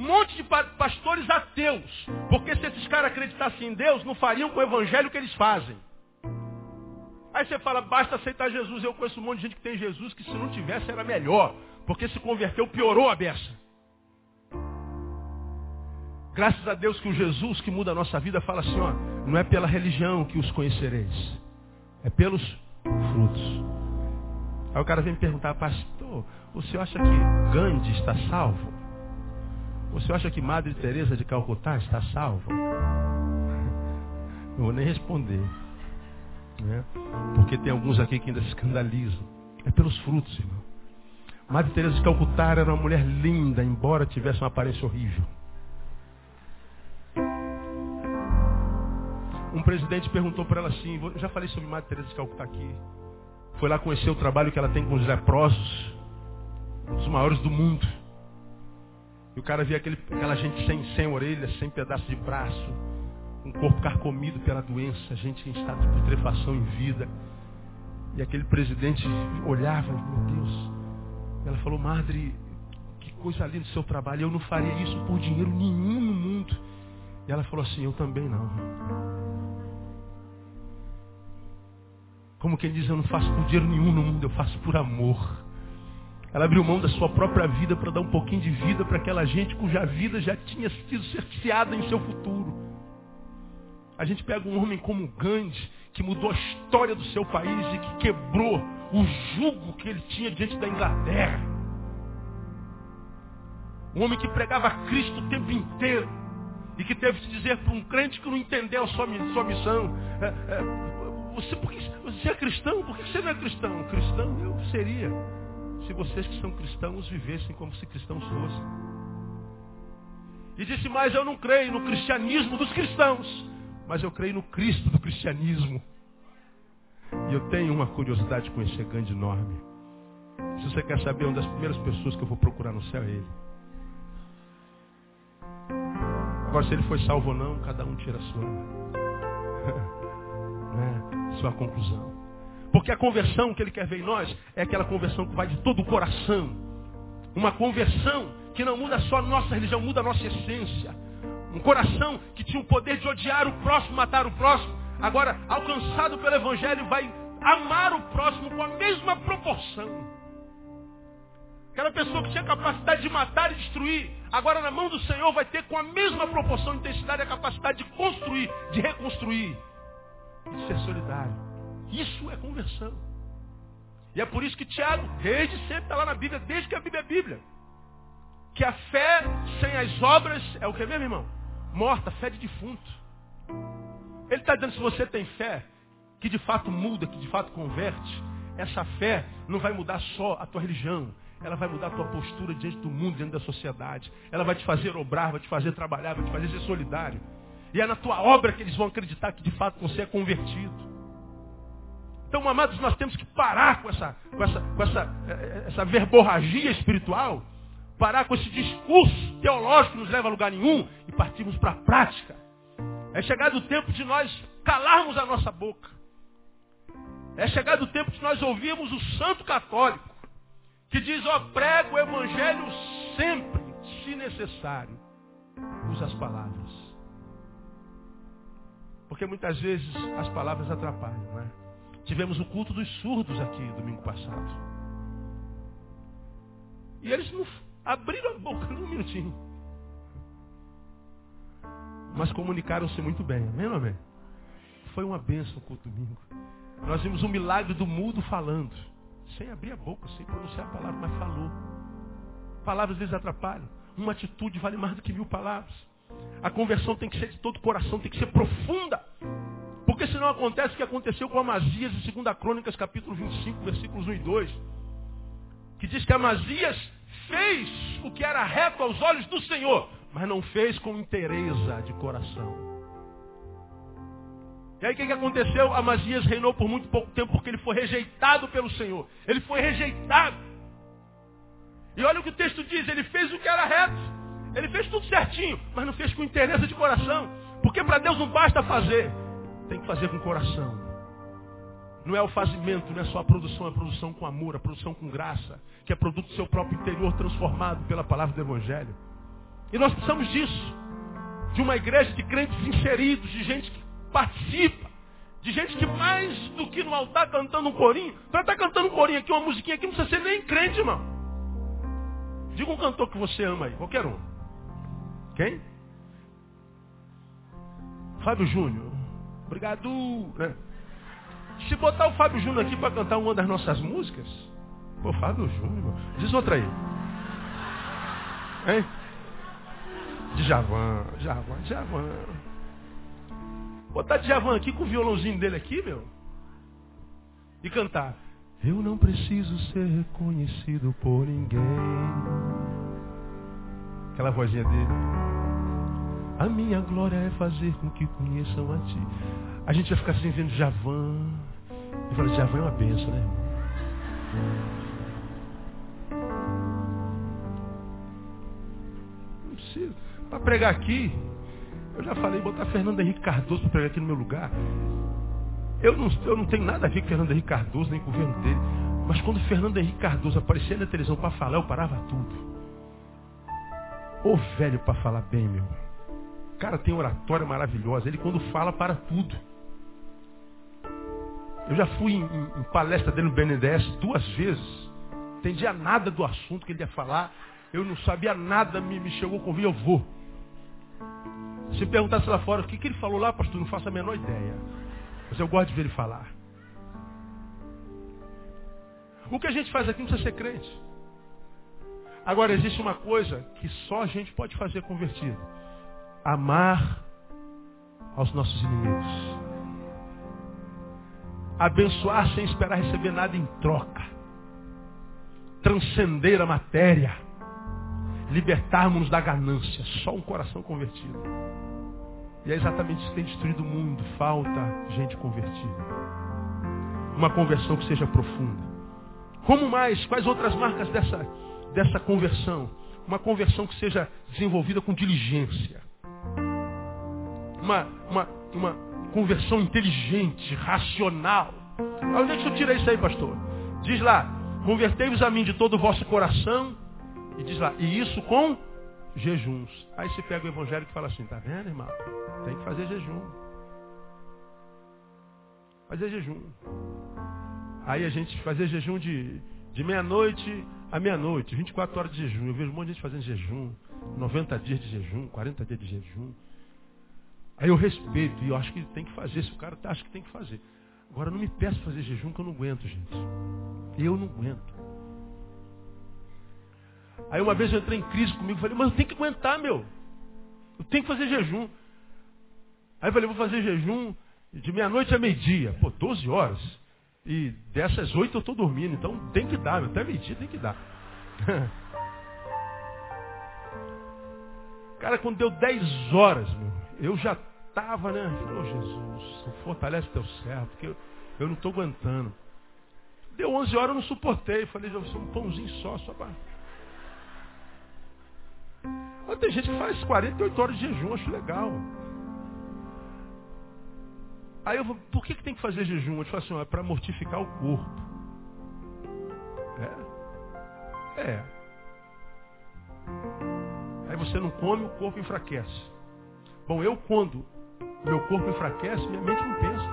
Um monte de pastores ateus. Porque se esses caras acreditassem em Deus, não fariam com o evangelho que eles fazem. Aí você fala, basta aceitar Jesus. Eu conheço um monte de gente que tem Jesus que se não tivesse era melhor. Porque se converteu, piorou a beça. Graças a Deus que o Jesus que muda a nossa vida fala assim, ó, não é pela religião que os conhecereis, é pelos frutos. Aí o cara vem me perguntar, pastor, o senhor acha que Gandhi está salvo? Senhor acha que Madre Teresa de Calcutá está salva? Não vou nem responder. Né? Porque tem alguns aqui que ainda se escandalizam. É pelos frutos, irmão. Madre Teresa de Calcutá era uma mulher linda, embora tivesse uma aparência horrível. Um presidente perguntou para ela assim, já falei sobre Madre Teresa de Calcutá aqui. Foi lá conhecer o trabalho que ela tem com os leprosos, um dos maiores do mundo. O cara via aquele, aquela gente sem, sem orelha, sem pedaço de braço, um corpo carcomido pela doença, gente em estado de putrefação em vida. E aquele presidente olhava, meu Deus. Ela falou, Madre, que coisa linda o seu trabalho. Eu não faria isso por dinheiro nenhum no mundo. E ela falou assim, eu também não. Como quem diz, eu não faço por dinheiro nenhum no mundo, eu faço por amor. Ela abriu mão da sua própria vida para dar um pouquinho de vida para aquela gente cuja vida já tinha sido cerceada em seu futuro. A gente pega um homem como Gandhi, que mudou a história do seu país e que quebrou o jugo que ele tinha diante da Inglaterra. Um homem que pregava Cristo o tempo inteiro e que teve que dizer para um crente que não entendeu a sua, sua missão. É, é, você, você é cristão? Por que você não é cristão? Cristão eu seria se vocês que são cristãos vivessem como se cristãos fossem. E disse mais, eu não creio no cristianismo dos cristãos, mas eu creio no Cristo do cristianismo. E eu tenho uma curiosidade de conhecer grande enorme. Se você quer saber uma das primeiras pessoas que eu vou procurar no céu é ele. Agora, se ele foi salvo ou não, cada um tira a sua, né, sua conclusão. Porque a conversão que ele quer ver em nós é aquela conversão que vai de todo o coração. Uma conversão que não muda só a nossa religião, muda a nossa essência. Um coração que tinha o poder de odiar o próximo, matar o próximo. Agora, alcançado pelo Evangelho, vai amar o próximo com a mesma proporção. Aquela pessoa que tinha capacidade de matar e destruir, agora na mão do Senhor vai ter com a mesma proporção, intensidade, a capacidade de construir, de reconstruir, de ser solidário. Isso é conversão. E é por isso que Tiago, desde sempre, está lá na Bíblia, desde que a Bíblia é Bíblia. Que a fé sem as obras é o que mesmo, irmão? Morta, fé de defunto. Ele está dizendo, se você tem fé, que de fato muda, que de fato converte, essa fé não vai mudar só a tua religião, ela vai mudar a tua postura diante do mundo, diante da sociedade. Ela vai te fazer obrar, vai te fazer trabalhar, vai te fazer ser solidário. E é na tua obra que eles vão acreditar que de fato você é convertido. Então, amados, nós temos que parar com essa, com essa, com essa, eh, eh, essa verborragia espiritual, parar com esse discurso teológico que nos leva a lugar nenhum e partirmos para a prática. É chegado o tempo de nós calarmos a nossa boca. É chegado o tempo de nós ouvirmos o santo católico, que diz, ó, prega o evangelho sempre, se necessário. Usa as palavras. Porque muitas vezes as palavras atrapalham, não é? Tivemos o culto dos surdos aqui domingo passado. E eles não abriram a boca num minutinho. Mas comunicaram-se muito bem. Amém amém? Foi uma bênção o culto domingo. Nós vimos o milagre do mudo falando. sem abrir a boca, sem pronunciar a palavra, mas falou. Palavras às vezes atrapalham. Uma atitude vale mais do que mil palavras. A conversão tem que ser de todo o coração, tem que ser profunda. Porque senão acontece o que aconteceu com Amazias em 2 Crônicas, capítulo 25, versículos 1 e 2. Que diz que Amazias fez o que era reto aos olhos do Senhor, mas não fez com inteireza de coração. E aí o que, que aconteceu? Amazias reinou por muito pouco tempo porque ele foi rejeitado pelo Senhor. Ele foi rejeitado. E olha o que o texto diz, ele fez o que era reto. Ele fez tudo certinho, mas não fez com interesse de coração. Porque para Deus não basta fazer, tem que fazer com coração. Não é o fazimento, não é só a produção, é a produção com amor, a produção com graça, que é produto do seu próprio interior transformado pela palavra do Evangelho. E nós precisamos disso. De uma igreja de crentes inseridos, de gente que participa. De gente que mais do que no altar cantando um corinho, para estar cantando um corinho aqui, uma musiquinha aqui, não precisa ser nem crente, irmão. Diga um cantor que você ama aí, qualquer um. Quem? Fábio Júnior. Obrigado. Né? Se botar o Fábio Júnior aqui para cantar uma das nossas músicas, pô, Fábio Júnior, diz outra aí. Hein? Djavan, Djavan, Djavan. Botar Djavan aqui com o violãozinho dele aqui, meu. E cantar. Eu não preciso ser reconhecido por ninguém. Aquela vozinha dele. A minha glória é fazer com que conheçam a ti. A gente vai ficar assim vendo Javan. E fala, Javan é uma benção, né? Não precisa. Para pregar aqui, eu já falei, botar Fernando Henrique Cardoso para pregar aqui no meu lugar. Eu não, eu não tenho nada a ver com Fernando Henrique Cardoso, nem com o governo dele. Mas quando Fernando Henrique Cardoso aparecia na televisão para falar, eu parava tudo. Ô velho para falar bem, meu. O cara tem oratória maravilhosa. Ele quando fala, para tudo. Eu já fui em, em, em palestra dele no BNDES duas vezes. Entendia nada do assunto que ele ia falar. Eu não sabia nada, me, me chegou convite, eu vou. Se perguntasse lá fora, o que, que ele falou lá, pastor, não faço a menor ideia. Mas eu gosto de ver ele falar. O que a gente faz aqui não precisa ser crente. Agora, existe uma coisa que só a gente pode fazer convertido. Amar aos nossos inimigos. Abençoar sem esperar receber nada em troca. Transcender a matéria. Libertarmos-nos da ganância. Só um coração convertido. E é exatamente isso que tem destruído o mundo. Falta gente convertida. Uma conversão que seja profunda. Como mais? Quais outras marcas dessa, dessa conversão? Uma conversão que seja desenvolvida com diligência. Uma, uma, uma conversão inteligente, racional. Onde é que você tira isso aí, pastor? Diz lá, convertei-vos a mim de todo o vosso coração. E diz lá, e isso com jejuns. Aí você pega o evangelho e fala assim, tá vendo, irmão? Tem que fazer jejum. Fazer jejum. Aí a gente fazer jejum de, de meia-noite a meia-noite, 24 horas de jejum. Eu vejo um monte de gente fazendo jejum, 90 dias de jejum, 40 dias de jejum. Aí eu respeito e eu acho que tem que fazer, se o cara acha que tem que fazer. Agora não me peça fazer jejum que eu não aguento, gente. Eu não aguento. Aí uma vez eu entrei em crise comigo falei, mas eu tenho que aguentar, meu. Eu tenho que fazer jejum. Aí eu falei, vou fazer jejum de meia-noite a meio-dia. Pô, 12 horas. E dessas oito eu estou dormindo, então tem que dar, meu. até meio-dia tem que dar. Cara, quando deu 10 horas, meu, eu já estava, né? Falou, Jesus, fortalece teu servo, porque eu, eu não estou aguentando. Deu 11 horas, eu não suportei. Falei, eu sou um pãozinho só, só para tem gente que faz 48 horas de jejum, acho legal. Aí eu vou, por que, que tem que fazer jejum? Eu te falo assim, é para mortificar o corpo. É. É. Você não come, o corpo enfraquece. Bom, eu quando meu corpo enfraquece, minha mente não pensa.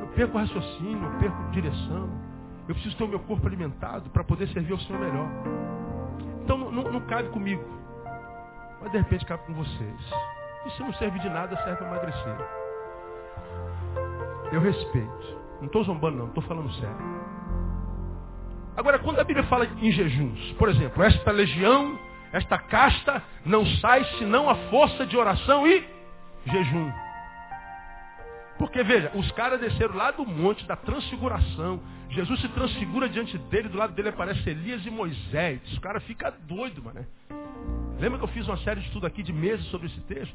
Eu perco raciocínio, eu perco direção. Eu preciso ter o meu corpo alimentado para poder servir ao Senhor melhor. Então não, não, não cabe comigo. Mas de repente cabe com vocês. E se não serve de nada, serve para emagrecer. Eu respeito. Não estou zombando não, estou falando sério. Agora, quando a Bíblia fala em jejuns, por exemplo, esta legião, esta casta não sai senão a força de oração e jejum. Porque veja, os caras desceram lá do monte da transfiguração. Jesus se transfigura diante dele, do lado dele aparece Elias e Moisés. Os cara fica doido, mano. Lembra que eu fiz uma série de estudo aqui de meses sobre esse texto?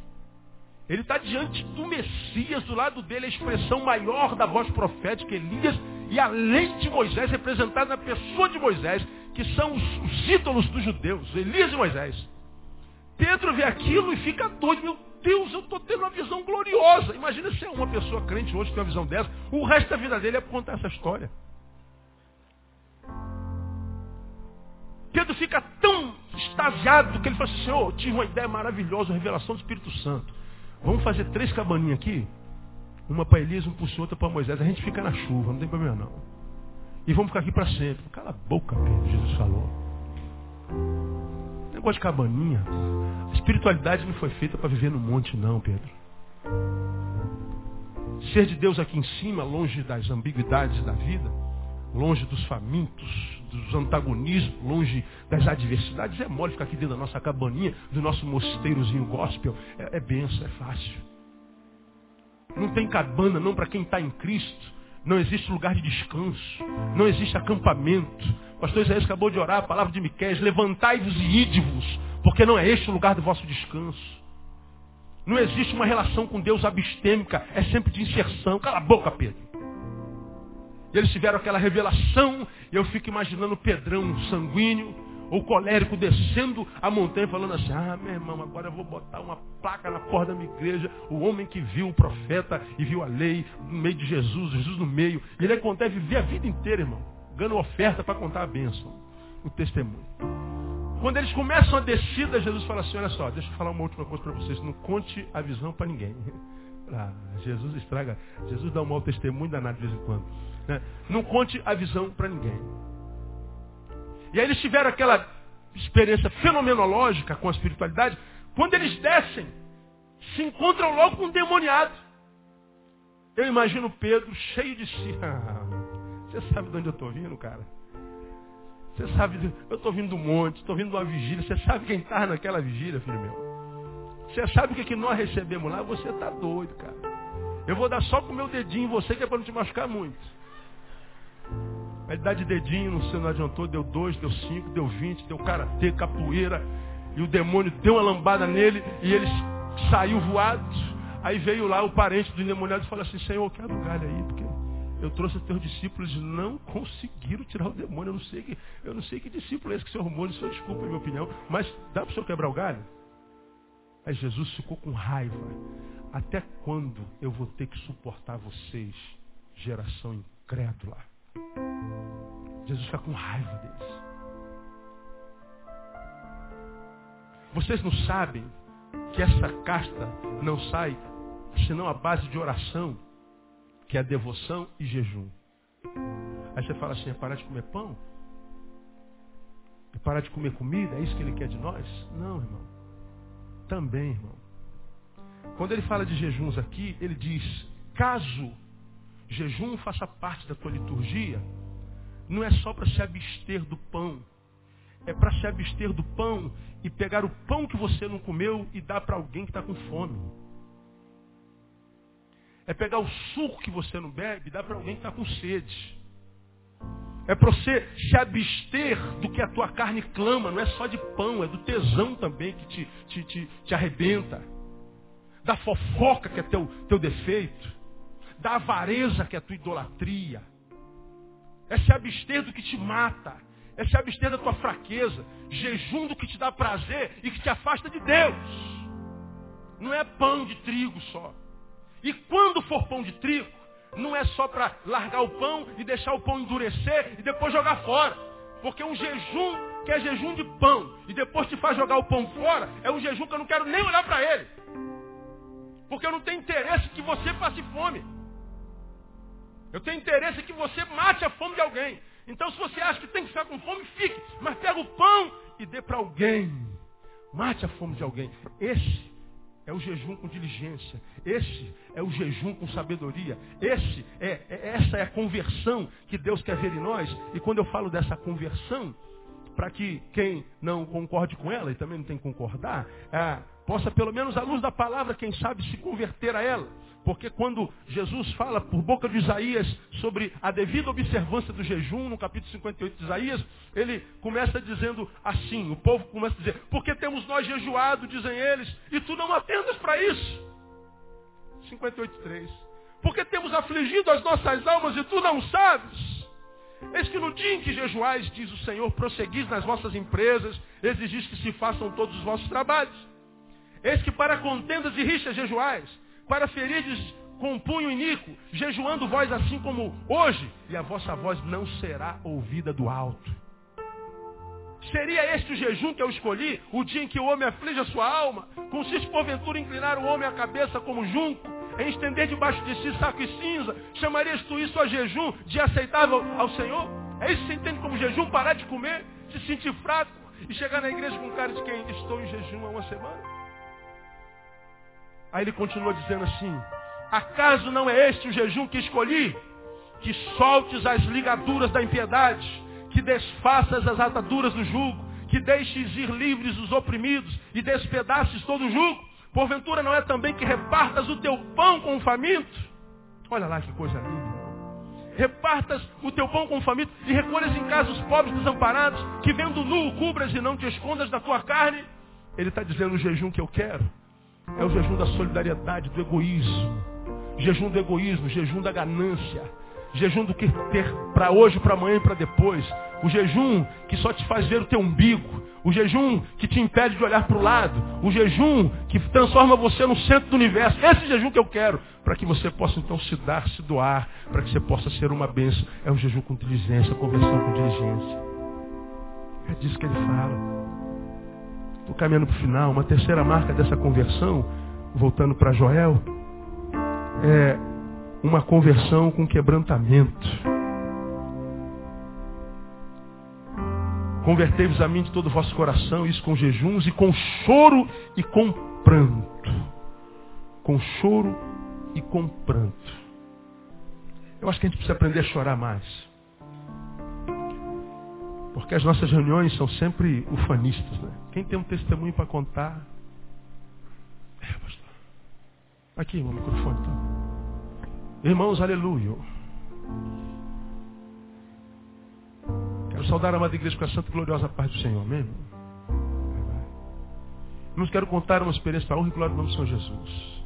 Ele está diante do Messias, do lado dele a expressão maior da voz profética, Elias, e a lei de Moisés, representada na pessoa de Moisés, que são os, os ídolos dos judeus, Elias e Moisés. Pedro vê aquilo e fica doido. Meu Deus, eu estou tendo uma visão gloriosa. Imagina se é uma pessoa crente hoje tem uma visão dessa. O resto da vida dele é contar essa história. Pedro fica tão extasiado que ele fala assim, Senhor, tive uma ideia maravilhosa, uma revelação do Espírito Santo. Vamos fazer três cabaninhas aqui? Uma para Elias, uma para o Senhor, outra para Moisés. A gente fica na chuva, não tem problema não. E vamos ficar aqui para sempre. Cala a boca, Pedro, Jesus falou. Negócio de cabaninha. A espiritualidade não foi feita para viver no monte, não, Pedro. Ser de Deus aqui em cima, longe das ambiguidades da vida, longe dos famintos, dos antagonismos, longe das adversidades, é mole ficar aqui dentro da nossa cabaninha, do nosso mosteirozinho gospel. É, é benção, é fácil. Não tem cabana não para quem está em Cristo. Não existe lugar de descanso. Não existe acampamento. O pastor Isaías acabou de orar a palavra de Miqués. Levantai-vos e ide-vos, porque não é este o lugar do vosso descanso. Não existe uma relação com Deus abstêmica. É sempre de inserção. Cala a boca, Pedro. E eles tiveram aquela revelação, e eu fico imaginando o Pedrão sanguíneo, ou colérico descendo a montanha falando assim, ah, meu irmão, agora eu vou botar uma placa na porta da minha igreja, o homem que viu o profeta e viu a lei no meio de Jesus, Jesus no meio. Ele acontece viver a vida inteira, irmão, ganhando oferta para contar a bênção, o testemunho. Quando eles começam a descida, Jesus fala assim, olha só, deixa eu falar uma última coisa para vocês, não conte a visão para ninguém. Ah, Jesus estraga, Jesus dá um mau testemunho danado de vez em quando. Né? Não conte a visão para ninguém. E aí eles tiveram aquela experiência fenomenológica com a espiritualidade. Quando eles descem, se encontram logo com um demoniado. Eu imagino Pedro cheio de si. Você sabe de onde eu estou vindo, cara? Você sabe, eu estou vindo do monte, estou vindo de uma vigília. Você sabe quem está naquela vigília, filho meu? Você sabe o que, que nós recebemos lá? Você está doido, cara. Eu vou dar só com o meu dedinho em você, que é para não te machucar muito. Ele dá de dedinho, não sei, não adiantou, deu dois, deu cinco, deu vinte, deu karatê, capoeira. E o demônio deu uma lambada nele e ele saiu voado. Aí veio lá o parente do endemoniado e falou assim, Senhor, quebra o galho aí, porque eu trouxe teus discípulos e não conseguiram tirar o demônio. Eu não sei que, eu não sei que discípulo é esse que senhor arrumou, senhor desculpa a minha opinião, mas dá para o senhor quebrar o galho? Aí Jesus ficou com raiva. Até quando eu vou ter que suportar vocês, geração incrédula? Jesus fica com raiva deles. Vocês não sabem que essa casta não sai senão a base de oração, que é a devoção e jejum. Aí você fala assim, é parar de comer pão? É parar de comer comida? É isso que ele quer de nós? Não, irmão. Também, irmão. Quando ele fala de jejuns aqui, ele diz, caso jejum faça parte da tua liturgia, não é só para se abster do pão. É para se abster do pão e pegar o pão que você não comeu e dar para alguém que está com fome. É pegar o suco que você não bebe e dar para alguém que está com sede. É para você se abster do que a tua carne clama, não é só de pão, é do tesão também que te, te, te, te arrebenta. Da fofoca que é teu, teu defeito da avareza que é a tua idolatria. É se abster do que te mata. É se abster da tua fraqueza. Jejum do que te dá prazer e que te afasta de Deus. Não é pão de trigo só. E quando for pão de trigo, não é só para largar o pão e deixar o pão endurecer e depois jogar fora. Porque um jejum que é jejum de pão e depois te faz jogar o pão fora, é um jejum que eu não quero nem olhar para ele. Porque eu não tenho interesse que você passe fome. Eu tenho interesse que você mate a fome de alguém. Então se você acha que tem que ficar com fome, fique. Mas pega o pão e dê para alguém. Mate a fome de alguém. Esse é o jejum com diligência. Esse é o jejum com sabedoria. Esse é, é, essa é a conversão que Deus quer ver em nós. E quando eu falo dessa conversão, para que quem não concorde com ela, e também não tem que concordar, é, possa pelo menos à luz da palavra, quem sabe, se converter a ela. Porque quando Jesus fala por boca de Isaías sobre a devida observância do jejum, no capítulo 58 de Isaías, ele começa dizendo assim, o povo começa a dizer, porque temos nós jejuado, dizem eles, e tu não atendas para isso. 58.3. Porque temos afligido as nossas almas e tu não sabes. Eis que no dia em que jejuais, diz o Senhor, prosseguis nas vossas empresas, exigis que se façam todos os vossos trabalhos. Eis que para contendas e rixas jejuais, para ferirdes com punho iníquo, jejuando vós assim como hoje, e a vossa voz não será ouvida do alto. Seria este o jejum que eu escolhi, o dia em que o homem aflige a sua alma? Consiste porventura inclinar o homem a cabeça como junco, em estender debaixo de si saco e cinza? Chamarias tu isso a jejum de aceitável ao Senhor? É isso que você entende como jejum? Parar de comer, se sentir fraco e chegar na igreja com cara de quem estou em jejum há uma semana? Aí ele continua dizendo assim: Acaso não é este o jejum que escolhi? Que soltes as ligaduras da impiedade, que desfaças as ataduras do jugo, que deixes ir livres os oprimidos e despedaces todo o jugo? Porventura não é também que repartas o teu pão com o faminto? Olha lá que coisa linda. Repartas o teu pão com o faminto e recolhas em casa os pobres desamparados, que vendo nu cubras e não te escondas da tua carne. Ele está dizendo o jejum que eu quero é o jejum da solidariedade, do egoísmo. Jejum do egoísmo, jejum da ganância. Jejum do que ter para hoje, para amanhã e para depois. O jejum que só te faz ver o teu umbigo. O jejum que te impede de olhar para o lado. O jejum que transforma você no centro do universo. Esse jejum que eu quero. Para que você possa então se dar, se doar. Para que você possa ser uma bênção. É um jejum com diligência, conversão com diligência. É disso que ele fala. Estou caminhando para o final. Uma terceira marca dessa conversão, voltando para Joel, é uma conversão com quebrantamento. Convertei-vos a mim de todo o vosso coração, isso com jejuns e com choro e com pranto. Com choro e com pranto. Eu acho que a gente precisa aprender a chorar mais. Porque as nossas reuniões são sempre ufanistas, né? Quem tem um testemunho para contar? É, pastor. Aqui, o microfone. Então. Irmãos, aleluia. Quero saudar a amada igreja com a santa e gloriosa paz do Senhor. Amém? Irmãos, quero contar uma experiência para honra e glória do nome do Senhor Jesus.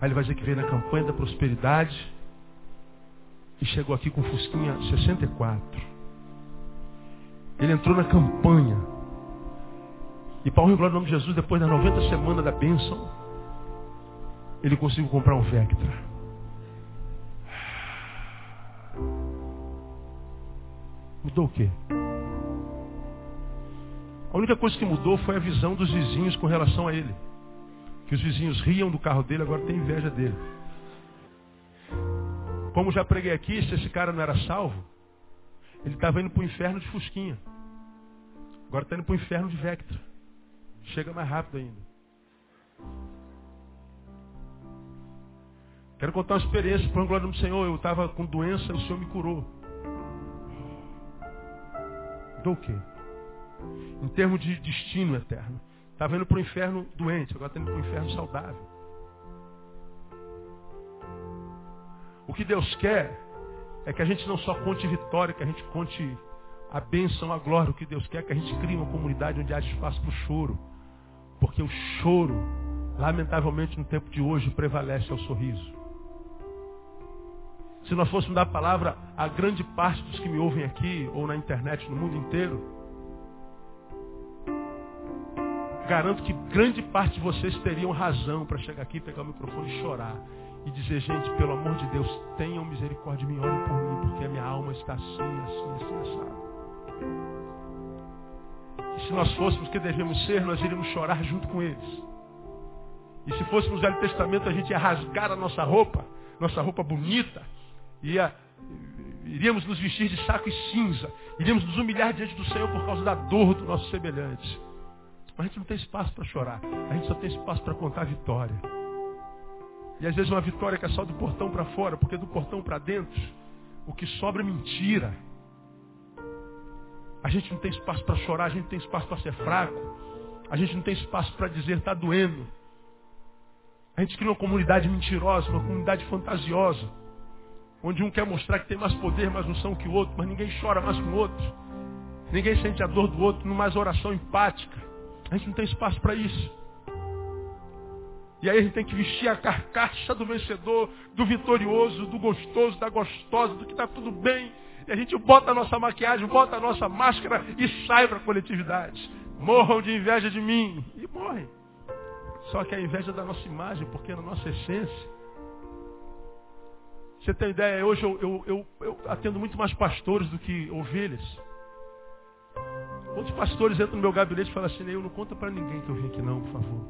Aí ele vai dizer que veio na campanha da prosperidade e chegou aqui com Fusquinha 64. Ele entrou na campanha. E para o glória do nome de Jesus, depois das 90 semanas da bênção, ele conseguiu comprar um Vectra. Mudou o quê? A única coisa que mudou foi a visão dos vizinhos com relação a ele. Que os vizinhos riam do carro dele, agora tem inveja dele. Como já preguei aqui, se esse cara não era salvo, ele estava indo para o inferno de Fusquinha. Agora está indo para o inferno de Vectra. Chega mais rápido ainda. Quero contar uma experiência, por glória do Senhor. Eu estava com doença e o Senhor me curou. Do quê? Em termos de destino eterno. Estava indo para o inferno doente, agora está indo para o inferno saudável. O que Deus quer é que a gente não só conte vitória, que a gente conte a bênção, a glória, o que Deus quer, que a gente crie uma comunidade onde há espaço para o choro. Porque o choro, lamentavelmente no tempo de hoje, prevalece ao sorriso. Se nós fôssemos dar a palavra a grande parte dos que me ouvem aqui, ou na internet, no mundo inteiro, garanto que grande parte de vocês teriam razão para chegar aqui, pegar o microfone e chorar e dizer, gente, pelo amor de Deus, tenham misericórdia de mim, olhem por mim, porque a minha alma está assim, assim, assim, assado. E se nós fôssemos que devemos ser, nós iríamos chorar junto com eles. E se fôssemos Velho Testamento, a gente ia rasgar a nossa roupa, nossa roupa bonita, ia, iríamos nos vestir de saco e cinza, iríamos nos humilhar diante do Senhor por causa da dor do nosso semelhante. Mas a gente não tem espaço para chorar. A gente só tem espaço para contar a vitória. E às vezes uma vitória que é só do portão para fora, porque do portão para dentro, o que sobra é mentira. A gente não tem espaço para chorar, a gente não tem espaço para ser fraco. A gente não tem espaço para dizer está doendo. A gente cria uma comunidade mentirosa, uma comunidade fantasiosa, onde um quer mostrar que tem mais poder, mais unção que o outro, mas ninguém chora mais que o outro. Ninguém sente a dor do outro, numa mais oração empática. A gente não tem espaço para isso. E aí a gente tem que vestir a carcaça do vencedor, do vitorioso, do gostoso, da gostosa, do que está tudo bem. A gente bota a nossa maquiagem, bota a nossa máscara e sai para a coletividade. Morram de inveja de mim. E morrem. Só que a inveja é da nossa imagem, porque é na nossa essência. Você tem ideia, hoje eu, eu, eu, eu atendo muito mais pastores do que ovelhas. Outros pastores entram no meu gabinete e falam assim, eu não conta para ninguém que eu vim aqui não, por favor.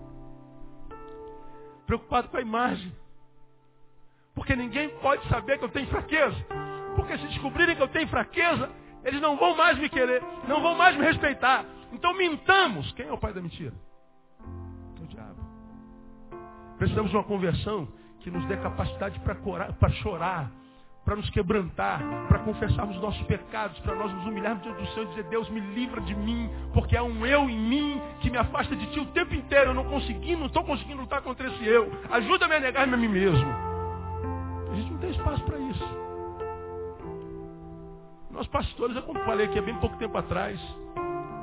Preocupado com a imagem. Porque ninguém pode saber que eu tenho fraqueza. Porque se descobrirem que eu tenho fraqueza, eles não vão mais me querer, não vão mais me respeitar. Então mintamos. Quem é o pai da mentira? O diabo. Precisamos de uma conversão que nos dê capacidade para chorar, para nos quebrantar, para confessarmos nossos pecados, para nós nos humilharmos diante do Senhor e dizer, Deus me livra de mim, porque há um eu em mim que me afasta de ti o tempo inteiro. Eu não consegui, não estou conseguindo lutar contra esse eu. Ajuda-me a negar-me a mim mesmo. A gente não tem espaço para isso. Nós pastores, eu falei aqui há bem pouco tempo atrás,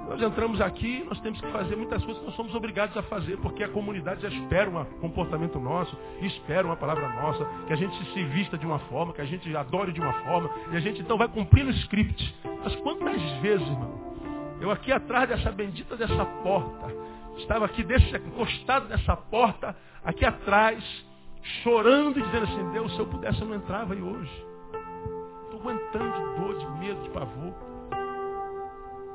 nós entramos aqui, nós temos que fazer muitas coisas que nós somos obrigados a fazer, porque a comunidade já espera um comportamento nosso, espera uma palavra nossa, que a gente se vista de uma forma, que a gente adore de uma forma, e a gente então vai cumprindo o script. Mas quantas vezes, irmão, eu aqui atrás dessa bendita dessa porta, estava aqui desse, encostado nessa porta, aqui atrás, chorando e dizendo assim, Deus, se eu pudesse eu não entrava aí hoje. Aguentando de dor, de pavor.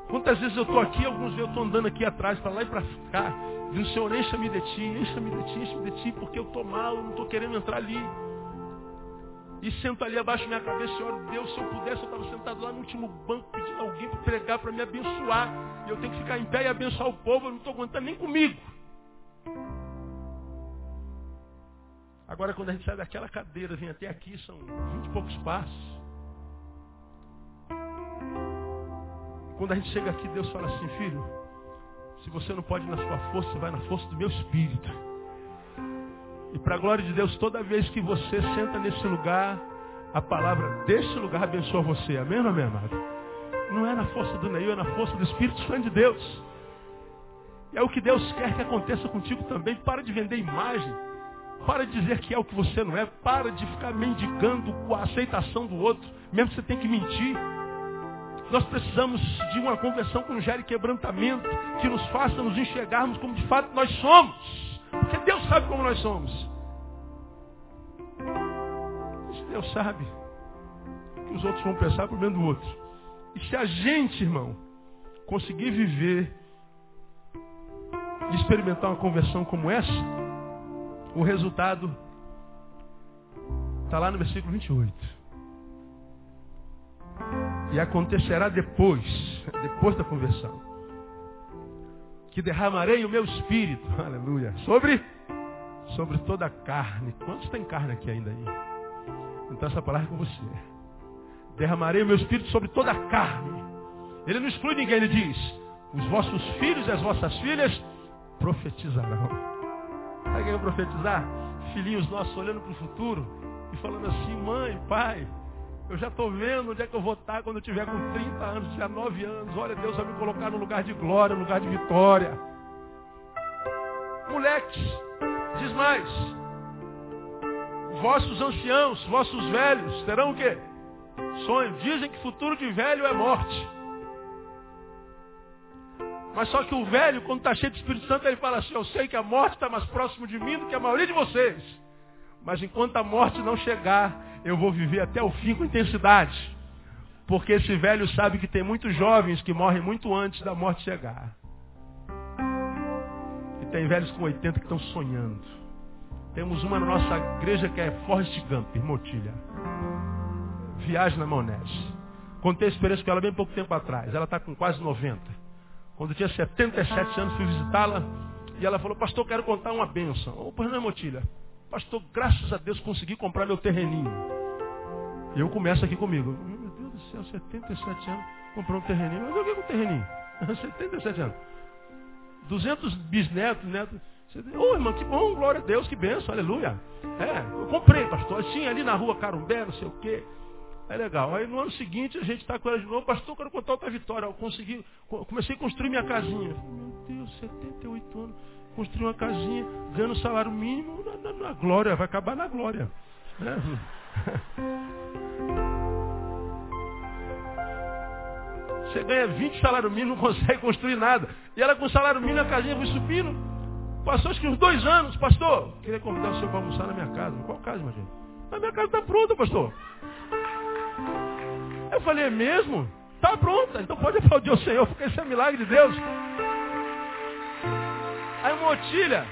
Quantas vezes eu estou aqui, alguns eu estou andando aqui atrás, para lá e para cá, dizendo, Senhor, encha-me de ti, encha-me de ti, encha-me de ti, porque eu estou mal, eu não estou querendo entrar ali. E sento ali abaixo da minha cabeça e oro, Deus, se eu pudesse, eu estava sentado lá no último banco pedindo alguém para pregar, para me abençoar. E eu tenho que ficar em pé e abençoar o povo, eu não estou aguentando nem comigo. Agora, quando a gente sai daquela cadeira, vem até aqui, são vinte e poucos passos. Quando a gente chega aqui, Deus fala assim, filho, se você não pode ir na sua força, vai na força do meu espírito. E para a glória de Deus, toda vez que você senta nesse lugar, a palavra desse lugar abençoa você. Amém amém, amado? Não é na força do Neil, é na força do Espírito Santo de Deus. E é o que Deus quer que aconteça contigo também. Para de vender imagem. Para de dizer que é o que você não é. Para de ficar mendigando a aceitação do outro. Mesmo que você tenha que mentir. Nós precisamos de uma conversão que gere quebrantamento, que nos faça nos enxergarmos como de fato nós somos. Porque Deus sabe como nós somos. Se Deus sabe que os outros vão pensar por meio do outro. E se a gente, irmão, conseguir viver e experimentar uma conversão como essa, o resultado está lá no versículo 28. E acontecerá depois, depois da conversão, que derramarei o meu espírito, aleluia, sobre, sobre toda a carne. Quantos tem carne aqui ainda aí? Então essa palavra é com você. Derramarei o meu espírito sobre toda a carne. Ele não exclui ninguém, ele diz, os vossos filhos e as vossas filhas profetizarão. Sabe o que é profetizar? Filhinhos nossos olhando para o futuro e falando assim, mãe, pai, eu já estou vendo onde é que eu vou estar quando eu tiver com 30 anos, 19 anos. Olha, Deus vai me colocar no lugar de glória, no lugar de vitória. Moleques, diz mais. Vossos anciãos, vossos velhos, terão o quê? Sonho. Dizem que futuro de velho é morte. Mas só que o velho, quando está cheio de Espírito Santo, ele fala assim, eu sei que a morte está mais próximo de mim do que a maioria de vocês. Mas enquanto a morte não chegar, eu vou viver até o fim com intensidade. Porque esse velho sabe que tem muitos jovens que morrem muito antes da morte chegar. E tem velhos com 80 que estão sonhando. Temos uma na nossa igreja que é Forrest Gump, Motilha. Viagem na maionese. Contei a experiência com ela bem pouco tempo atrás. Ela está com quase 90. Quando eu tinha 77 anos, fui visitá-la. E ela falou, pastor, quero contar uma benção. Ô, pois não é, Motilha? Pastor, graças a Deus consegui comprar meu terreninho. Eu começo aqui comigo. Meu Deus do céu, 77 anos, comprou um terreninho. Mas o que é um terreninho? 77 anos. 200 bisnetos, netos. Ô, oh, irmão, que bom, glória a Deus, que benção, aleluia. É, eu comprei, pastor, assim, ali na rua Carumbé, não sei o quê. É legal. Aí no ano seguinte a gente está com ela de novo, pastor, quero contar outra vitória. Eu consegui, comecei a construir minha casinha. Meu Deus, 78 anos, construí uma casinha, ganhando salário mínimo na, na, na glória, vai acabar na glória. Né? Você ganha 20 salário mínimo, não consegue construir nada. E ela com salário mínimo, a casinha foi subindo. Passou acho que uns dois anos, pastor. Queria convidar o senhor para almoçar na minha casa. Qual casa, imagina? A minha casa está pronta, pastor. Eu falei, é mesmo? Está pronta, então pode aplaudir o Senhor, porque esse é milagre de Deus. Aí uma otilha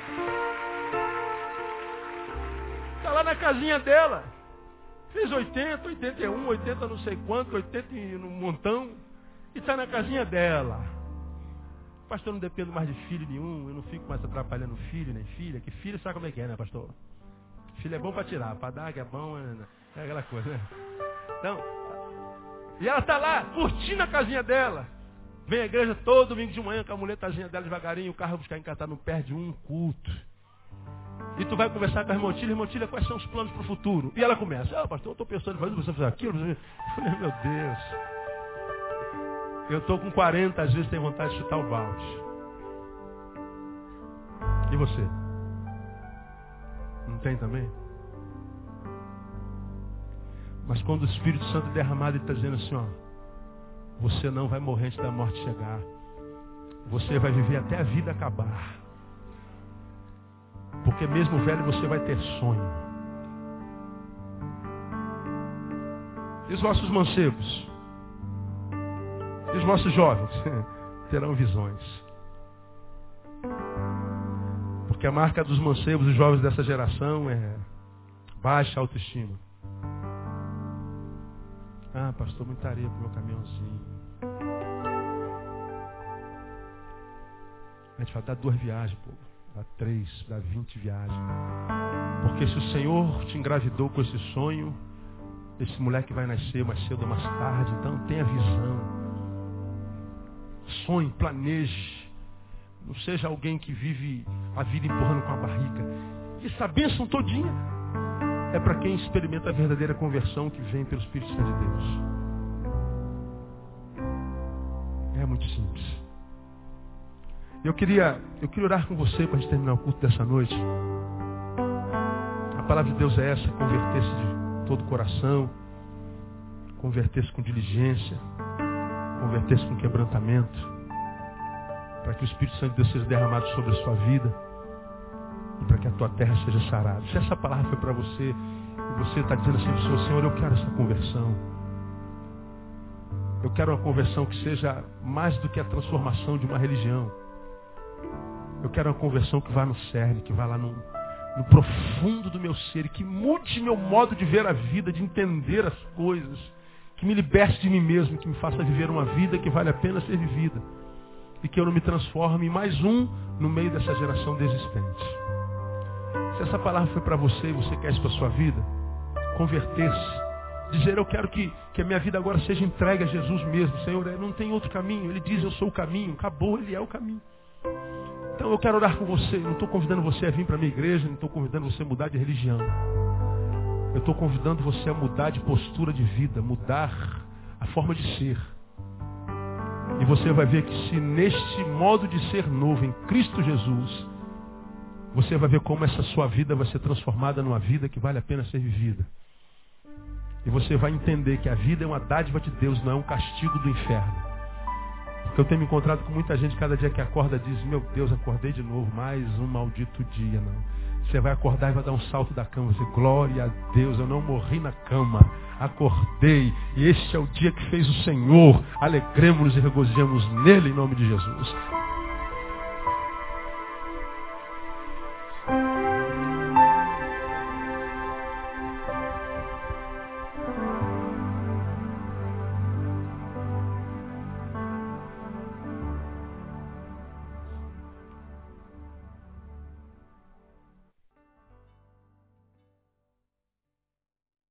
está lá na casinha dela. Fez 80, 81, 80 não sei quanto, 80 no montão. E está na casinha dela. Pastor, eu não dependo mais de filho nenhum, eu não fico mais atrapalhando filho nem filha, que filho sabe como é que é, né, pastor? Filho é bom para tirar, para dar que é bom, é, é aquela coisa, né? Então, e ela está lá, curtindo a casinha dela. Vem à igreja todo domingo de manhã com a muletazinha dela devagarinho, o carro buscar encantar, não perde um culto. E tu vai conversar com a irmã Tília, quais são os planos para o futuro? E ela começa, ah, pastor, eu estou pensando em fazer, você fazer aquilo. Eu falei, meu Deus. Eu estou com 40, às vezes tenho vontade de chutar o balde. E você? Não tem também? Mas quando o Espírito Santo é derramado, ele está dizendo assim, ó, você não vai morrer antes da morte chegar. Você vai viver até a vida acabar. Porque mesmo velho você vai ter sonho. E os vossos mancebos? E os vossos jovens terão visões. Porque a marca dos mancebos e jovens dessa geração é baixa autoestima. Ah, pastor, muita areia pro meu caminhãozinho. A gente fala, dá duas viagens, pô. Dá três, dá vinte viagens. Porque se o Senhor te engravidou com esse sonho, esse moleque vai nascer mais cedo ou mais tarde. Então tenha visão sonhe, planeje. Não seja alguém que vive a vida empurrando com a barriga. Essa bênção todinha é para quem experimenta a verdadeira conversão que vem pelo Espírito Santo de Deus. É muito simples. Eu queria, eu queria orar com você para a gente terminar o culto dessa noite. A palavra de Deus é essa, converter-se de todo o coração, converter-se com diligência, converter-se com quebrantamento, para que o Espírito Santo de Deus seja derramado sobre a sua vida e para que a tua terra seja sarada. Se essa palavra foi para você e você está dizendo assim, Senhor, Senhor, eu quero essa conversão. Eu quero uma conversão que seja mais do que a transformação de uma religião. Eu quero uma conversão que vá no cerne, que vá lá no, no profundo do meu ser que mude meu modo de ver a vida, de entender as coisas que me liberte de mim mesmo, que me faça viver uma vida que vale a pena ser vivida. E que eu não me transforme em mais um no meio dessa geração desistente. Se essa palavra foi para você e você quer isso para sua vida, converter-se. Dizer, eu quero que, que a minha vida agora seja entregue a Jesus mesmo. Senhor, não tem outro caminho. Ele diz, eu sou o caminho. Acabou, Ele é o caminho. Então eu quero orar com você. Não estou convidando você a vir para a minha igreja, não estou convidando você a mudar de religião. Eu estou convidando você a mudar de postura de vida, mudar a forma de ser. E você vai ver que se neste modo de ser novo em Cristo Jesus, você vai ver como essa sua vida vai ser transformada numa vida que vale a pena ser vivida. E você vai entender que a vida é uma dádiva de Deus, não é um castigo do inferno. Eu tenho me encontrado com muita gente cada dia que acorda diz, meu Deus, acordei de novo, mais um maldito dia, não. Você vai acordar e vai dar um salto da cama, você, glória a Deus, eu não morri na cama, acordei, e este é o dia que fez o Senhor, alegremos-nos e regozijemos nele em nome de Jesus.